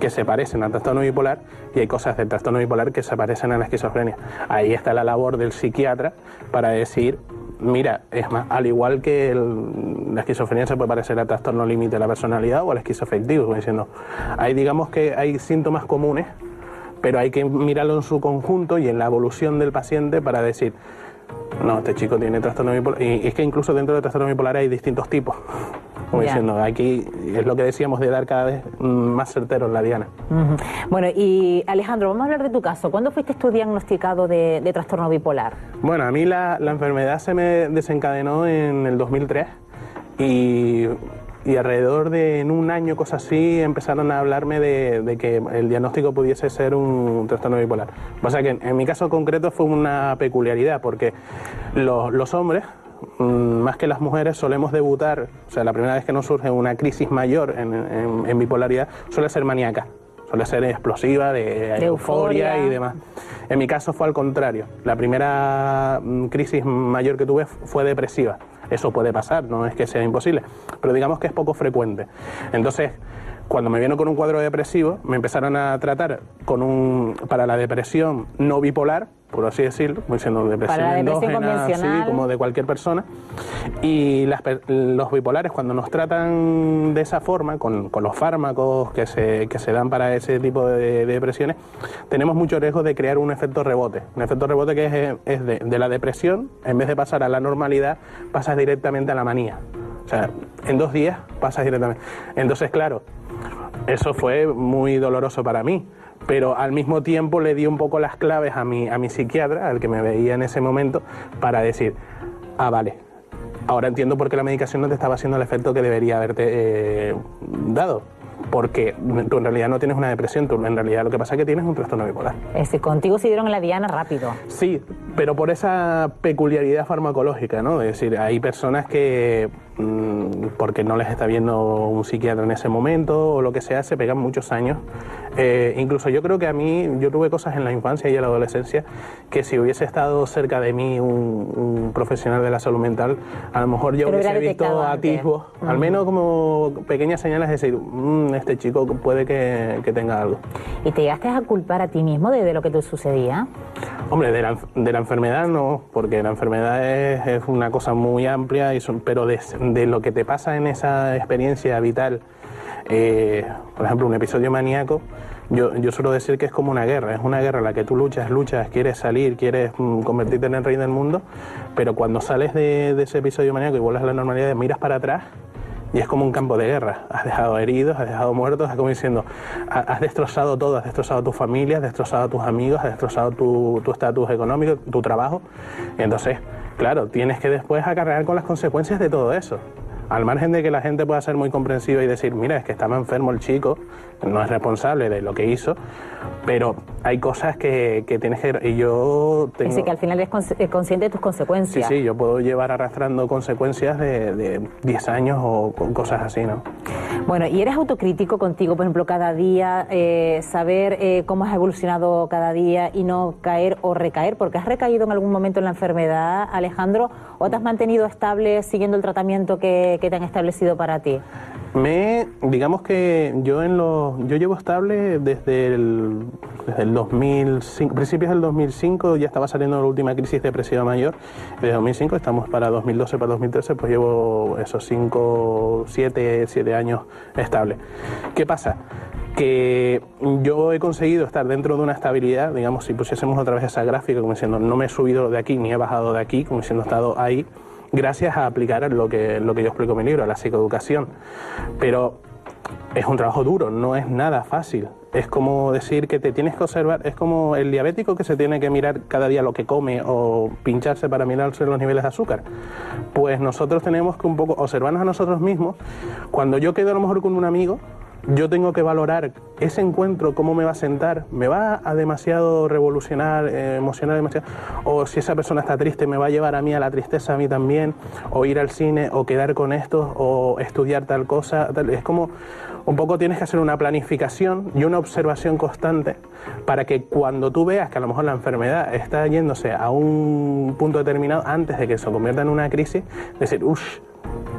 que se parecen al trastorno bipolar y hay cosas del trastorno bipolar que se parecen a la esquizofrenia. Ahí está la labor del psiquiatra para decir Mira, es más, al igual que la esquizofrenia se puede parecer al trastorno límite de la personalidad o al esquizofectivo, como diciendo, hay digamos que hay síntomas comunes, pero hay que mirarlo en su conjunto y en la evolución del paciente para decir, no, este chico tiene trastorno bipolar. Y es que incluso dentro del trastorno bipolar hay distintos tipos. Como diciendo, aquí es lo que decíamos de dar cada vez más certero en la diana. Bueno, y Alejandro, vamos a hablar de tu caso. ¿Cuándo fuiste tú diagnosticado de, trastorno bipolar? Bueno, a mí la, la enfermedad se me desencadenó en el 2003 y y alrededor de en un año, cosas así, empezaron a hablarme de, que el diagnóstico pudiese ser un trastorno bipolar. O sea que en, mi caso concreto fue una peculiaridad, porque los, hombres, mm, más que las mujeres, solemos debutar, o sea, la primera vez que nos surge una crisis mayor en, bipolaridad, suele ser maníaca suele ser explosiva, de, euforia, y demás. En mi caso fue al contrario. La primera mm, crisis mayor que tuve fue depresiva. Eso puede pasar, no es que sea imposible, pero digamos que es poco frecuente. Entonces, cuando me vino con un cuadro depresivo, me empezaron a tratar con un, para la depresión no bipolar, por así decirlo, como diciendo depresión, endógena, como de cualquier persona. Y los bipolares, cuando nos tratan de esa forma, con, los fármacos que se, que se, dan para ese tipo de, depresiones, tenemos mucho riesgo de crear un efecto rebote. Un efecto rebote que es, es de, de la depresión, en vez de pasar a la normalidad, pasas directamente a la manía. O sea, en dos días pasas directamente. Entonces, claro, eso fue muy doloroso para mí, pero al mismo tiempo le di un poco las claves a mi, a mi psiquiatra, al que me veía en ese momento, para decir, ah, vale, ahora entiendo por qué la medicación no te estaba haciendo el efecto que debería haberte eh, dado porque tú en realidad no tienes una depresión, tú en realidad lo que pasa es que tienes un trastorno bipolar. Ese, contigo se dieron la diana rápido. Sí, pero por esa peculiaridad farmacológica, ¿no? Es decir, hay personas que, porque no les está viendo un psiquiatra en ese momento o lo que sea, se pegan muchos años. Eh, incluso yo creo que a mí, yo tuve cosas en la infancia y en la adolescencia que si hubiese estado cerca de mí un, profesional de la salud mental, a lo mejor yo hubiese visto atisbos, al menos como pequeñas señales de decir, mm, este chico puede que, tenga algo. ¿Y te llegaste a culpar a ti mismo de, lo que te sucedía? Hombre, de la, de la enfermedad no, porque la enfermedad es, una cosa muy amplia, y son, pero de, lo que te pasa en esa experiencia vital, eh, por ejemplo, un episodio maníaco, yo, yo, suelo decir que es como una guerra, es una guerra en la que tú luchas, luchas, quieres salir, quieres mm, convertirte en el rey del mundo, pero cuando sales de, de ese episodio maníaco y vuelves a la normalidad, miras para atrás y es como un campo de guerra. Has dejado heridos, has dejado muertos, es como diciendo, has destrozado todo, has destrozado tu familia, has destrozado a tus amigos, has destrozado tu estatus económico, tu trabajo. Entonces, claro, tienes que después acarrear con las consecuencias de todo eso. Al margen de que la gente pueda ser muy comprensiva y decir, mira, es que estaba enfermo el chico, no es responsable de lo que hizo, pero hay cosas que, tienes que... Y yo tengo... Dice que al final eres consciente de tus consecuencias. Sí, sí, yo puedo llevar arrastrando consecuencias de, de 10 años o cosas así, ¿no? Bueno, ¿y eres autocrítico contigo, por ejemplo, cada día, eh, saber eh, cómo has evolucionado cada día y no caer o recaer? Porque has recaído en algún momento en la enfermedad, Alejandro, o te has mantenido estable siguiendo el tratamiento que, que te han establecido para ti? Me, digamos que yo en lo, yo llevo estable desde el, desde el 2005, principios del 2005 ya estaba saliendo la última crisis depresiva mayor, desde 2005 estamos para 2012, para 2013, pues llevo esos 5, 7, 7 años estable. ¿Qué pasa? que yo he conseguido estar dentro de una estabilidad, digamos, si pusiésemos otra vez esa gráfica, como diciendo, no me he subido de aquí ni he bajado de aquí, como diciendo, he estado ahí, gracias a aplicar lo que, lo que yo explico en mi libro, la psicoeducación. Pero es un trabajo duro, no es nada fácil. Es como decir que te tienes que observar, es como el diabético que se tiene que mirar cada día lo que come o pincharse para mirarse los niveles de azúcar. Pues nosotros tenemos que un poco observarnos a nosotros mismos. Cuando yo quedo a lo mejor con un amigo, yo tengo que valorar ese encuentro, cómo me va a sentar, me va a demasiado revolucionar, eh, emocionar demasiado, o si esa persona está triste, me va a llevar a mí a la tristeza, a mí también, o ir al cine, o quedar con esto, o estudiar tal cosa. Es como un poco tienes que hacer una planificación y una observación constante para que cuando tú veas que a lo mejor la enfermedad está yéndose a un punto determinado, antes de que se convierta en una crisis, decir, uff,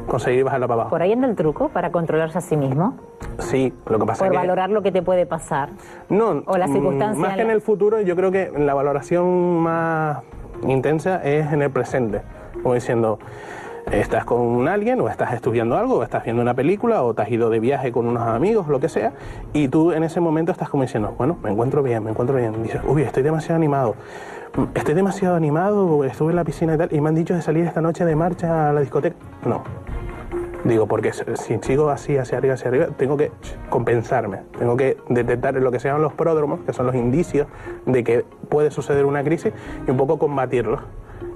conseguir bajarla para abajo. ¿Por ahí anda el truco para controlarse a sí mismo? Sí, lo que pasa Por es que... valorar lo que te puede pasar. No, o las mm, circunstancias. Más que en el futuro, yo creo que la valoración más intensa es en el presente. Como diciendo, estás con alguien o estás estudiando algo o estás viendo una película o te has ido de viaje con unos amigos, lo que sea, y tú en ese momento estás como diciendo, bueno, me encuentro bien, me encuentro bien. dices, uy, estoy demasiado animado. Estoy demasiado animado, estuve en la piscina y tal, y me han dicho de salir esta noche de marcha a la discoteca. No, Digo, porque si sigo así, hacia arriba, hacia arriba, tengo que compensarme, tengo que detectar lo que se llaman los pródromos, que son los indicios de que puede suceder una crisis, y un poco combatirlos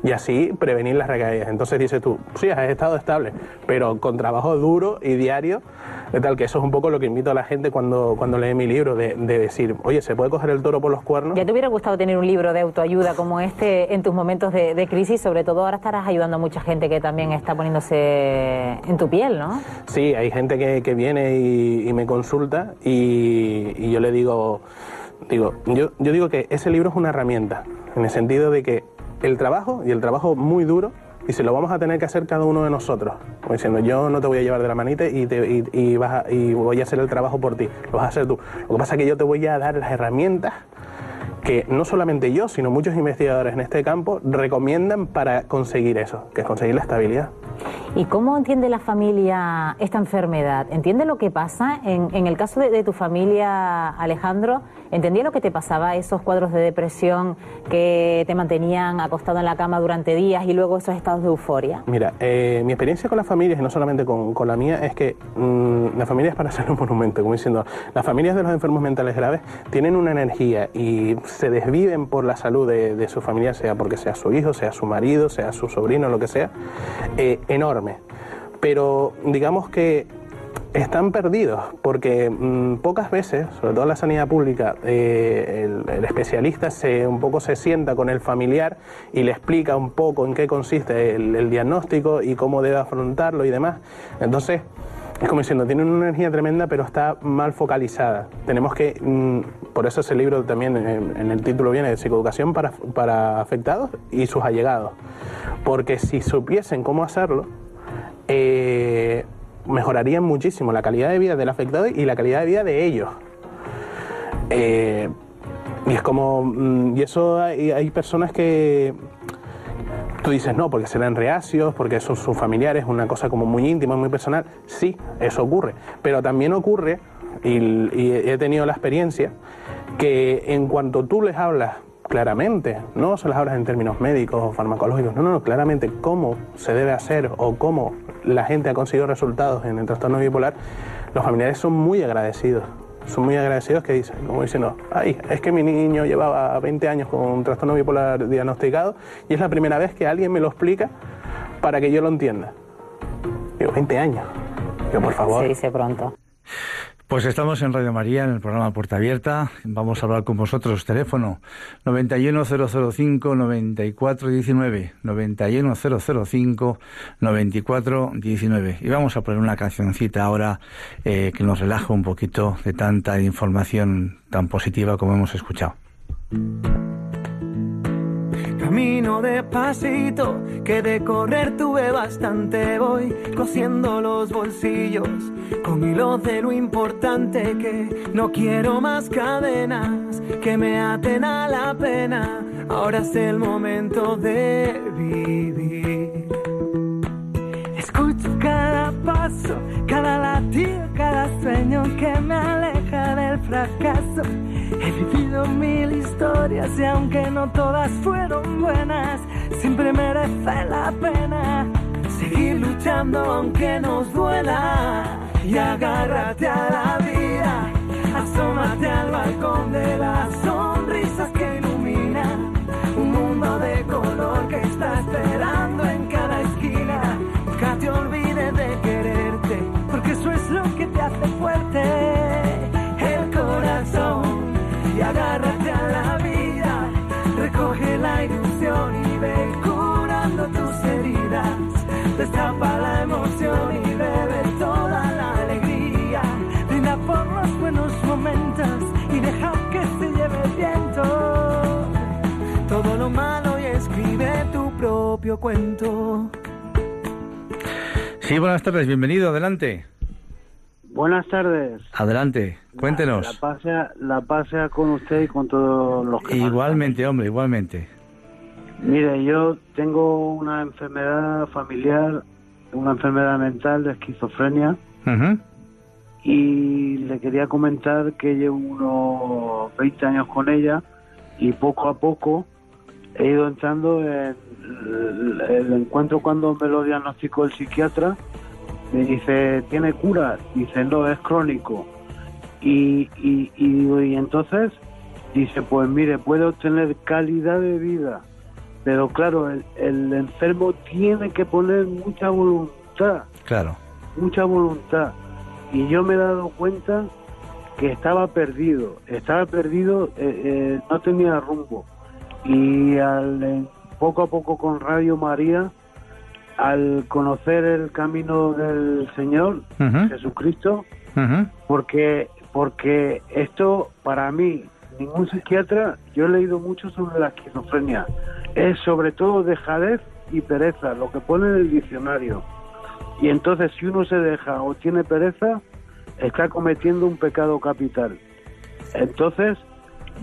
y así prevenir las recaídas. Entonces dices tú, sí, has estado estable, pero con trabajo duro y diario, de tal que eso es un poco lo que invito a la gente cuando, cuando lee mi libro, de, decir, oye, ¿se puede coger el toro por los cuernos? ¿Ya te hubiera gustado tener un libro de autoayuda como este en tus momentos de, crisis? Sobre todo ahora estarás ayudando a mucha gente que también está poniéndose en tu piel, ¿no? Sí, hay gente que, que viene y, me consulta y, y yo le digo, digo yo, yo digo que ese libro es una herramienta, en el sentido de que el trabajo y el trabajo muy duro y se lo vamos a tener que hacer cada uno de nosotros. Como diciendo, yo no te voy a llevar de la manita y, te, y, vas y voy a hacer el trabajo por ti, lo vas a hacer tú. Lo que pasa es que yo te voy a dar las herramientas que no solamente yo, sino muchos investigadores en este campo recomiendan para conseguir eso, que es conseguir la estabilidad. ¿Y cómo entiende la familia esta enfermedad? ¿Entiende lo que pasa? En, el caso de, tu familia, Alejandro, ¿entendía lo que te pasaba, esos cuadros de depresión que te mantenían acostado en la cama durante días y luego esos estados de euforia? Mira, eh, mi experiencia con las familias, y no solamente con, la mía, es que mm, la familia es para ser un monumento, como diciendo, las familias de los enfermos mentales graves tienen una energía y se desviven por la salud de, su familia, sea porque sea su hijo, sea su marido, sea su sobrino, lo que sea, eh, enorme. Pero digamos que están perdidos porque mm, pocas veces, sobre todo en la sanidad pública, eh, el, especialista se un poco se sienta con el familiar y le explica un poco en qué consiste el diagnóstico y cómo debe afrontarlo y demás. Entonces, es como diciendo, tienen una energía tremenda, pero está mal focalizada. Tenemos que, mm, por eso ese libro también en, el título viene de psicoeducación para, para, afectados y sus allegados. Porque si supiesen cómo hacerlo, eh, mejorarían muchísimo la calidad de vida del afectado y la calidad de vida de ellos. Eh, y es como, mm, y eso hay personas que Tú dices, no, porque serán reacios, porque son sus familiares, una cosa como muy íntima, muy personal. Sí, eso ocurre. Pero también ocurre, y, he tenido la experiencia, que en cuanto tú les hablas claramente, no se las hablas en términos médicos o farmacológicos, no, no, no, claramente cómo se debe hacer o cómo la gente ha conseguido resultados en el trastorno bipolar, los familiares son muy agradecidos son muy agradecidos que dicen, como diciendo, ay, es que mi niño llevaba 20 años con un trastorno bipolar diagnosticado y es la primera vez que alguien me lo explica para que yo lo entienda. Digo, 20 años. Yo, por favor. Se dice pronto. Pues estamos en Radio María, en el programa Puerta Abierta. Vamos a hablar con vosotros. Teléfono 91005-9419. 91005-9419. Y vamos a poner una cancioncita ahora eh, que nos relaja un poquito de tanta información tan positiva como hemos escuchado. Camino despacito, que de correr tuve bastante. Voy cosiendo los bolsillos con hilos de lo importante que no quiero más cadenas que me aten a la pena. Ahora es el momento de vivir. Escucho cada paso, cada latido, cada sueño que me aleja del fracaso vivido mil historias y aunque no todas fueron buenas, siempre merece la pena seguir luchando aunque nos duela y agárrate a la vida, asómate al balcón de las sonrisas que iluminan un mundo de color que está esperando en cada esquina. Nunca te olvides de quererte, porque eso es lo que te hace fuerte. Agárrate a la vida. Recoge la ilusión y ve curando tus heridas. Destapa la emoción y bebe toda la alegría. Brinda por los buenos momentos y deja que se lleve el viento. Todo lo malo y escribe tu propio cuento. Sí, buenas tardes, bienvenido, adelante. Buenas tardes. Adelante, cuéntenos. La, pasea, la pasea con usted y con todos los que... Igualmente, hombre, igualmente. Mire, yo tengo una enfermedad familiar, una enfermedad mental de esquizofrenia. Y le quería comentar que llevo unos 20 años con ella y poco a poco he ido entrando en el encuentro cuando me lo diagnosticó el psiquiatra me dice, ¿tiene cura? Dice, no, es crónico. Y, y, y, entonces dice, pues mire, puede obtener calidad de vida, pero claro, el, el enfermo tiene que poner mucha voluntad. Claro. Mucha voluntad. Y yo me he dado cuenta que estaba perdido, estaba perdido, eh, eh, no tenía rumbo. Y al, poco a poco con Radio María, al conocer el camino del Señor Jesucristo, porque porque esto para mí ningún psiquiatra, yo he leído mucho sobre la esquizofrenia, es sobre todo dejadez y pereza, lo que pone en el diccionario. Y entonces si uno se deja o tiene pereza, está cometiendo un pecado capital. Entonces,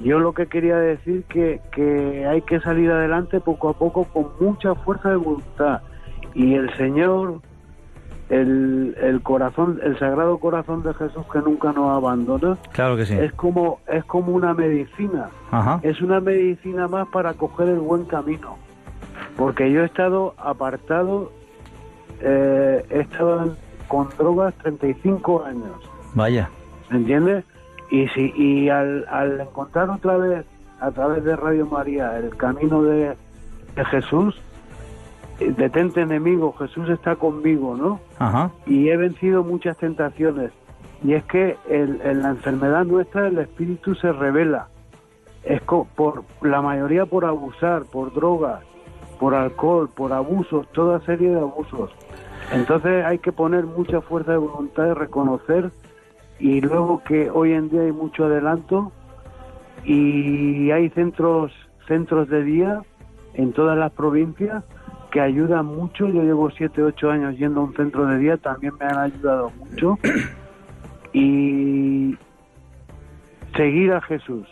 yo lo que quería decir que, que hay que salir adelante poco a poco con mucha fuerza de voluntad y el Señor, el, el corazón, el sagrado corazón de Jesús que nunca nos abandona, claro que sí. es como es como una medicina. Es una medicina más para coger el buen camino. Porque yo he estado apartado, eh, he estado con drogas 35 años. Vaya. ¿Me entiendes? Y, si, y al, al encontrar otra vez, a través de Radio María, el camino de, de Jesús, detente enemigo, Jesús está conmigo, ¿no? Ajá. Y he vencido muchas tentaciones. Y es que en la enfermedad nuestra el espíritu se revela. Es por la mayoría por abusar, por drogas, por alcohol, por abusos, toda serie de abusos. Entonces hay que poner mucha fuerza de voluntad de reconocer y luego que hoy en día hay mucho adelanto y hay centros centros de día en todas las provincias que ayuda mucho. Yo llevo 7, 8 años yendo a un centro de día, también me han ayudado mucho. Y seguir a Jesús.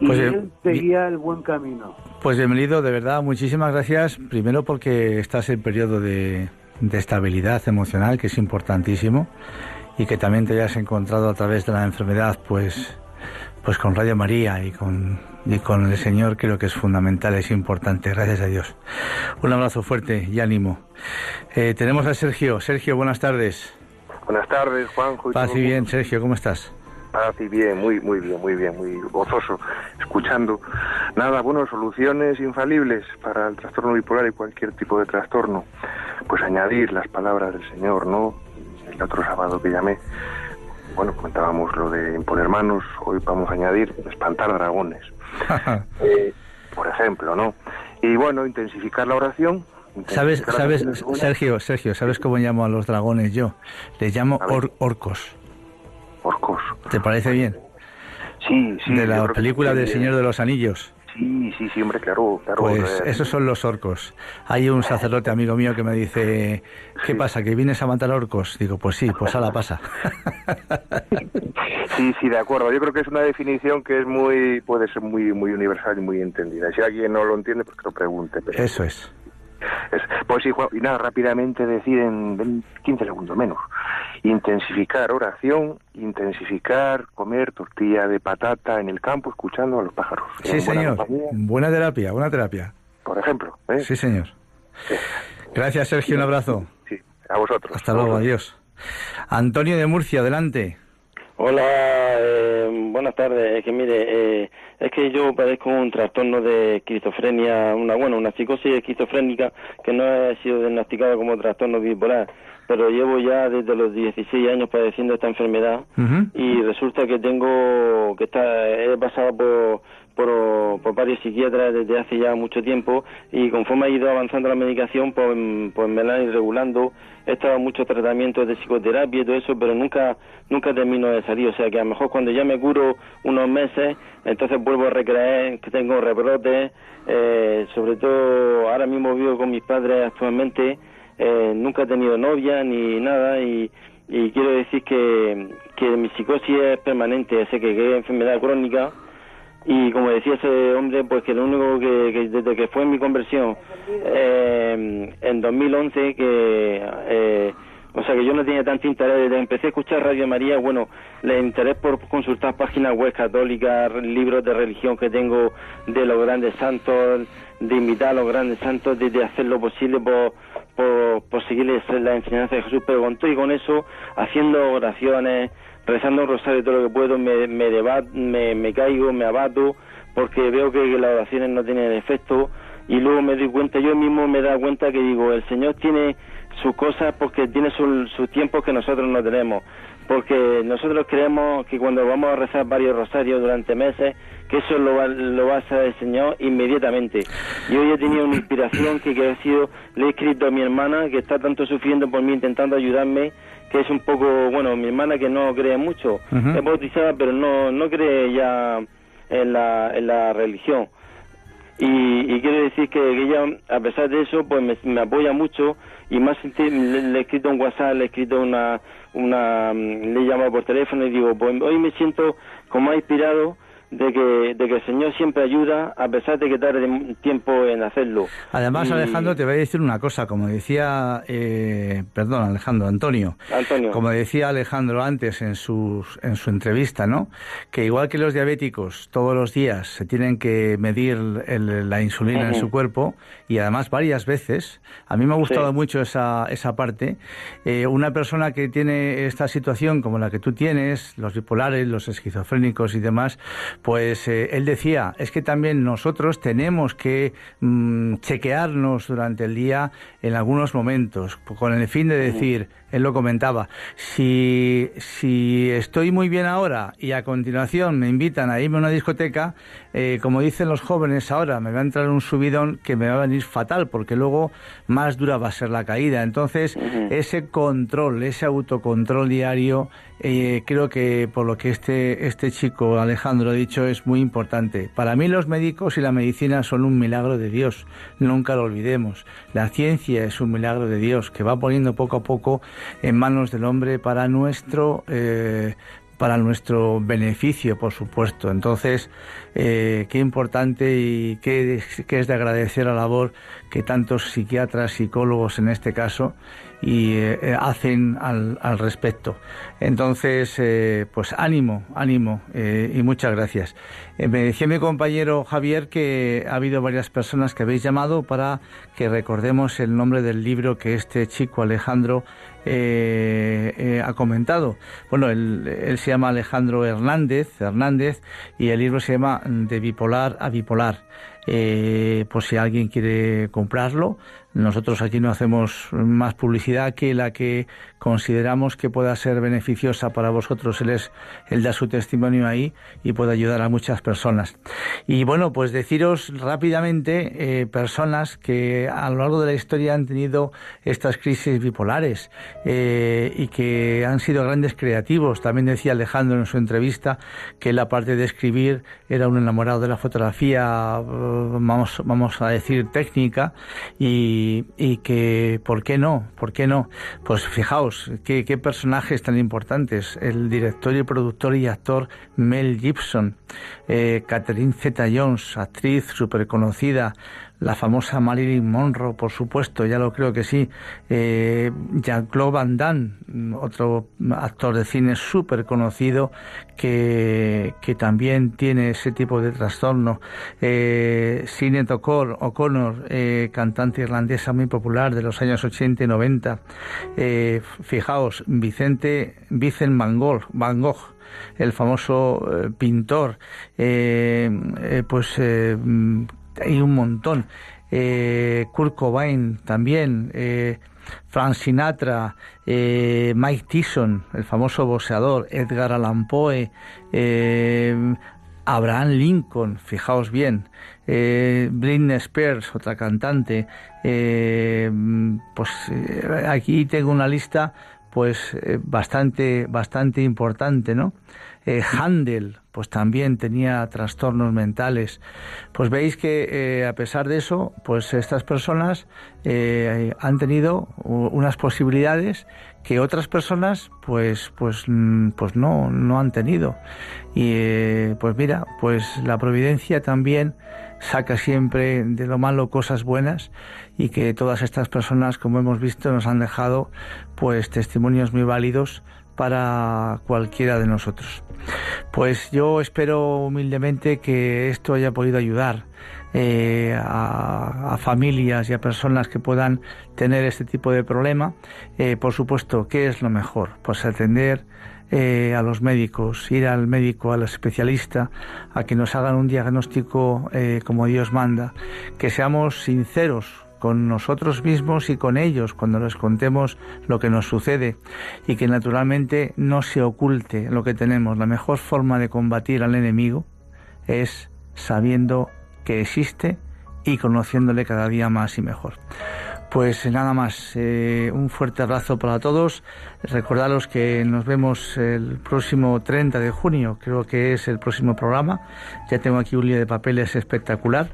Y pues, él seguía el buen camino. Pues bienvenido, de verdad, muchísimas gracias. Primero porque estás en periodo de, de estabilidad emocional, que es importantísimo, y que también te hayas encontrado a través de la enfermedad, pues, pues con Radio María y con y con el Señor creo que es fundamental, es importante, gracias a Dios. Un abrazo fuerte y ánimo. Eh, tenemos a Sergio. Sergio, buenas tardes. Buenas tardes, Juanjo. Paz y bien, Sergio, ¿cómo estás? Paz y bien, muy, muy bien, muy bien, muy gozoso, escuchando. Nada, bueno, soluciones infalibles para el trastorno bipolar y cualquier tipo de trastorno. Pues añadir las palabras del Señor, ¿no? El otro sábado que llamé, bueno, comentábamos lo de imponer manos, hoy vamos a añadir espantar dragones. Eh, por ejemplo, ¿no? Y bueno, intensificar la oración. ¿Sabes, sabes Sergio, Sergio, ¿sabes cómo llamo a los dragones yo? Les llamo orcos. Orcos. ¿Te parece bien? Sí, sí. De la película del Señor de los Anillos. Sí, sí, sí, hombre, claro, claro. Pues eh, esos son los orcos. Hay un sacerdote amigo mío que me dice, ¿qué pasa, que vienes a matar orcos? Digo, pues sí, pues a la pasa. Sí, sí, de acuerdo. Yo creo que es una definición que es muy, puede ser muy, muy universal y muy entendida. Si alguien no lo entiende, pues que lo pregunte. Eso es. Pues sí, y nada, rápidamente decir en 15 segundos menos. Intensificar oración, intensificar comer tortilla de patata en el campo escuchando a los pájaros. Sí, señor. Buena terapia, buena terapia. Por ejemplo. ¿eh? Sí, señor. Gracias, Sergio. Un abrazo. Sí, a vosotros. Hasta luego, adiós. Antonio de Murcia, adelante. Hola, eh, buenas tardes. Es que mire, eh, es que yo padezco un trastorno de esquizofrenia, una bueno, una psicosis esquizofrénica que no ha sido diagnosticada como trastorno bipolar, pero llevo ya desde los 16 años padeciendo esta enfermedad y resulta que tengo que está he pasado por por, por, varios psiquiatras desde hace ya mucho tiempo y conforme ha ido avanzando la medicación pues, pues me la han ido regulando. He estado en muchos tratamientos de psicoterapia y todo eso pero nunca nunca termino de salir. O sea que a lo mejor cuando ya me curo unos meses entonces vuelvo a recreer que tengo rebrotes. Eh, sobre todo ahora mismo vivo con mis padres actualmente eh, nunca he tenido novia ni nada y, y quiero decir que, que mi psicosis es permanente sé que, que es enfermedad crónica. Y como decía ese hombre, pues que lo único que, desde que fue mi conversión eh, en 2011, que eh, o sea que yo no tenía tanto interés, desde que empecé a escuchar Radio María, bueno, le interés por consultar páginas web católicas, libros de religión que tengo de los grandes santos, de invitar a los grandes santos, de, hacer lo posible por, por, por seguirles la enseñanza de Jesús, pero con todo y con eso, haciendo oraciones, rezando un rosario todo lo que puedo, me, me, me, caigo, me abato, porque veo que, las oraciones no tienen efecto. Y luego me doy cuenta, yo mismo me da cuenta que digo, el Señor tiene sus cosas porque tiene sus tiempos que nosotros no tenemos, porque nosotros creemos que cuando vamos a rezar varios rosarios durante meses, que eso lo va, lo va a hacer el Señor inmediatamente. Yo hoy he tenido una inspiración que, que ha sido, le he escrito a mi hermana, que está tanto sufriendo por mí, intentando ayudarme, que es un poco, bueno, mi hermana que no cree mucho, es bautizada, pero no, no cree ya en la, en la religión. Y, y quiero decir que, ella, a pesar de eso, pues me, apoya mucho y más le, le, he escrito un WhatsApp, le he escrito una, una, le he por teléfono y digo, pues hoy me siento como inspirado de que, de que el Señor siempre ayuda a pesar de que tarde tiempo en hacerlo. Además, Alejandro, te voy a decir una cosa, como decía, eh, perdón, Alejandro, Antonio, Antonio, como decía Alejandro antes en, sus, en su entrevista, ¿no? Que igual que los diabéticos todos los días se tienen que medir la insulina en su cuerpo y además varias veces, a mí me ha gustado mucho esa, esa parte, eh, una persona que tiene esta situación como la que tú tienes, los bipolares, los esquizofrénicos y demás, pues eh, él decía, es que también nosotros tenemos que mm, chequearnos durante el día en algunos momentos, con el fin de decir, él lo comentaba, si, si estoy muy bien ahora y a continuación me invitan a irme a una discoteca, eh, como dicen los jóvenes ahora, me va a entrar un subidón que me va a venir fatal, porque luego más dura va a ser la caída. Entonces, ese control, ese autocontrol diario, eh, creo que por lo que este, este chico Alejandro ha dicho es muy importante. Para mí los médicos y la medicina son un milagro de Dios, nunca lo olvidemos. La ciencia es un milagro de Dios que va poniendo poco a poco en manos del hombre para nuestro eh, para nuestro beneficio, por supuesto. Entonces, eh, qué importante y qué, qué, es de agradecer la labor que tantos psiquiatras, psicólogos en este caso, y eh, hacen al, respecto. Entonces, pues ánimo, ánimo y muchas gracias. me decía mi compañero Javier que ha habido varias personas que habéis llamado para que recordemos el nombre del libro que este chico Alejandro ha comentado. Bueno, él, él, se llama Alejandro Hernández, Hernández y el libro se llama De bipolar a bipolar. eh, por si alguien quiere comprarlo. Nosotros aquí no hacemos más publicidad que la que consideramos que pueda ser beneficiosa para vosotros. Él es el da su testimonio ahí y puede ayudar a muchas personas. Y bueno, pues deciros rápidamente eh, personas que a lo largo de la historia han tenido estas crisis bipolares eh, y que han sido grandes creativos. También decía Alejandro en su entrevista que la parte de escribir era un enamorado de la fotografía, eh, vamos, vamos a decir técnica y y, que, ¿por qué no? ¿Por qué no? Pues fijaos, qué, qué personajes tan importantes. El director y productor y actor Mel Gibson, eh, Catherine Zeta-Jones, actriz súper conocida, la famosa Marilyn Monroe, por supuesto, ya lo creo que sí, eh, Jean-Claude Van Damme, otro actor de cine súper conocido que, que, también tiene ese tipo de trastorno, eh, Sinead O'Connor, eh, cantante irlandesa muy popular de los años 80 y 90, eh, fijaos, Vicente, Vicent Van Gogh, el famoso eh, pintor, eh, pues hay un montón. Eh, Kurt Cobain también, eh, Frank Sinatra, eh, Mike Tyson, el famoso boxeador, Edgar Allan Poe, Abraham Lincoln, fijaos bien, eh, Britney Spears, otra cantante, pues aquí tengo una lista pues bastante bastante importante, ¿no? Eh, Handel, pues también tenía trastornos mentales. Pues veis que eh, a pesar de eso, pues estas personas eh, han tenido unas posibilidades que otras personas pues pues mm, pues no no han tenido y pues mira pues la providencia también saca siempre de lo malo cosas buenas y que todas estas personas como hemos visto nos han dejado pues testimonios muy válidos para cualquiera de nosotros. Pues yo espero humildemente que esto haya podido ayudar eh, a, familias y a personas que puedan tener este tipo de problema. Eh, por supuesto, ¿qué es lo mejor? Pues atender eh, a los médicos, ir al médico, al especialista, a que nos hagan un diagnóstico como Dios manda, que seamos sinceros con nosotros mismos y con ellos cuando les contemos lo que nos sucede y que naturalmente no se oculte lo que tenemos. La mejor forma de combatir al enemigo es sabiendo que existe y conociéndole cada día más y mejor. Pues nada más, eh, un fuerte abrazo para todos. Recordaros que nos vemos el próximo 30 de junio, creo que es el próximo programa. Ya tengo aquí un lío de papeles espectacular.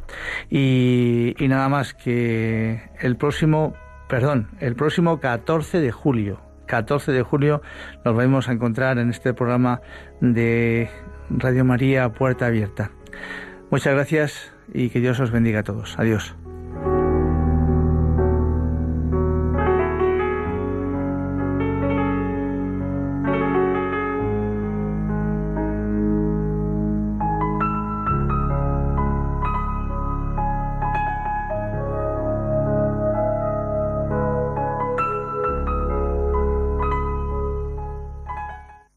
Y, y nada más que el próximo, perdón, el próximo 14 de julio. 14 de julio nos vamos a encontrar en este programa de Radio María Puerta Abierta. Muchas gracias y que Dios os bendiga a todos. Adiós.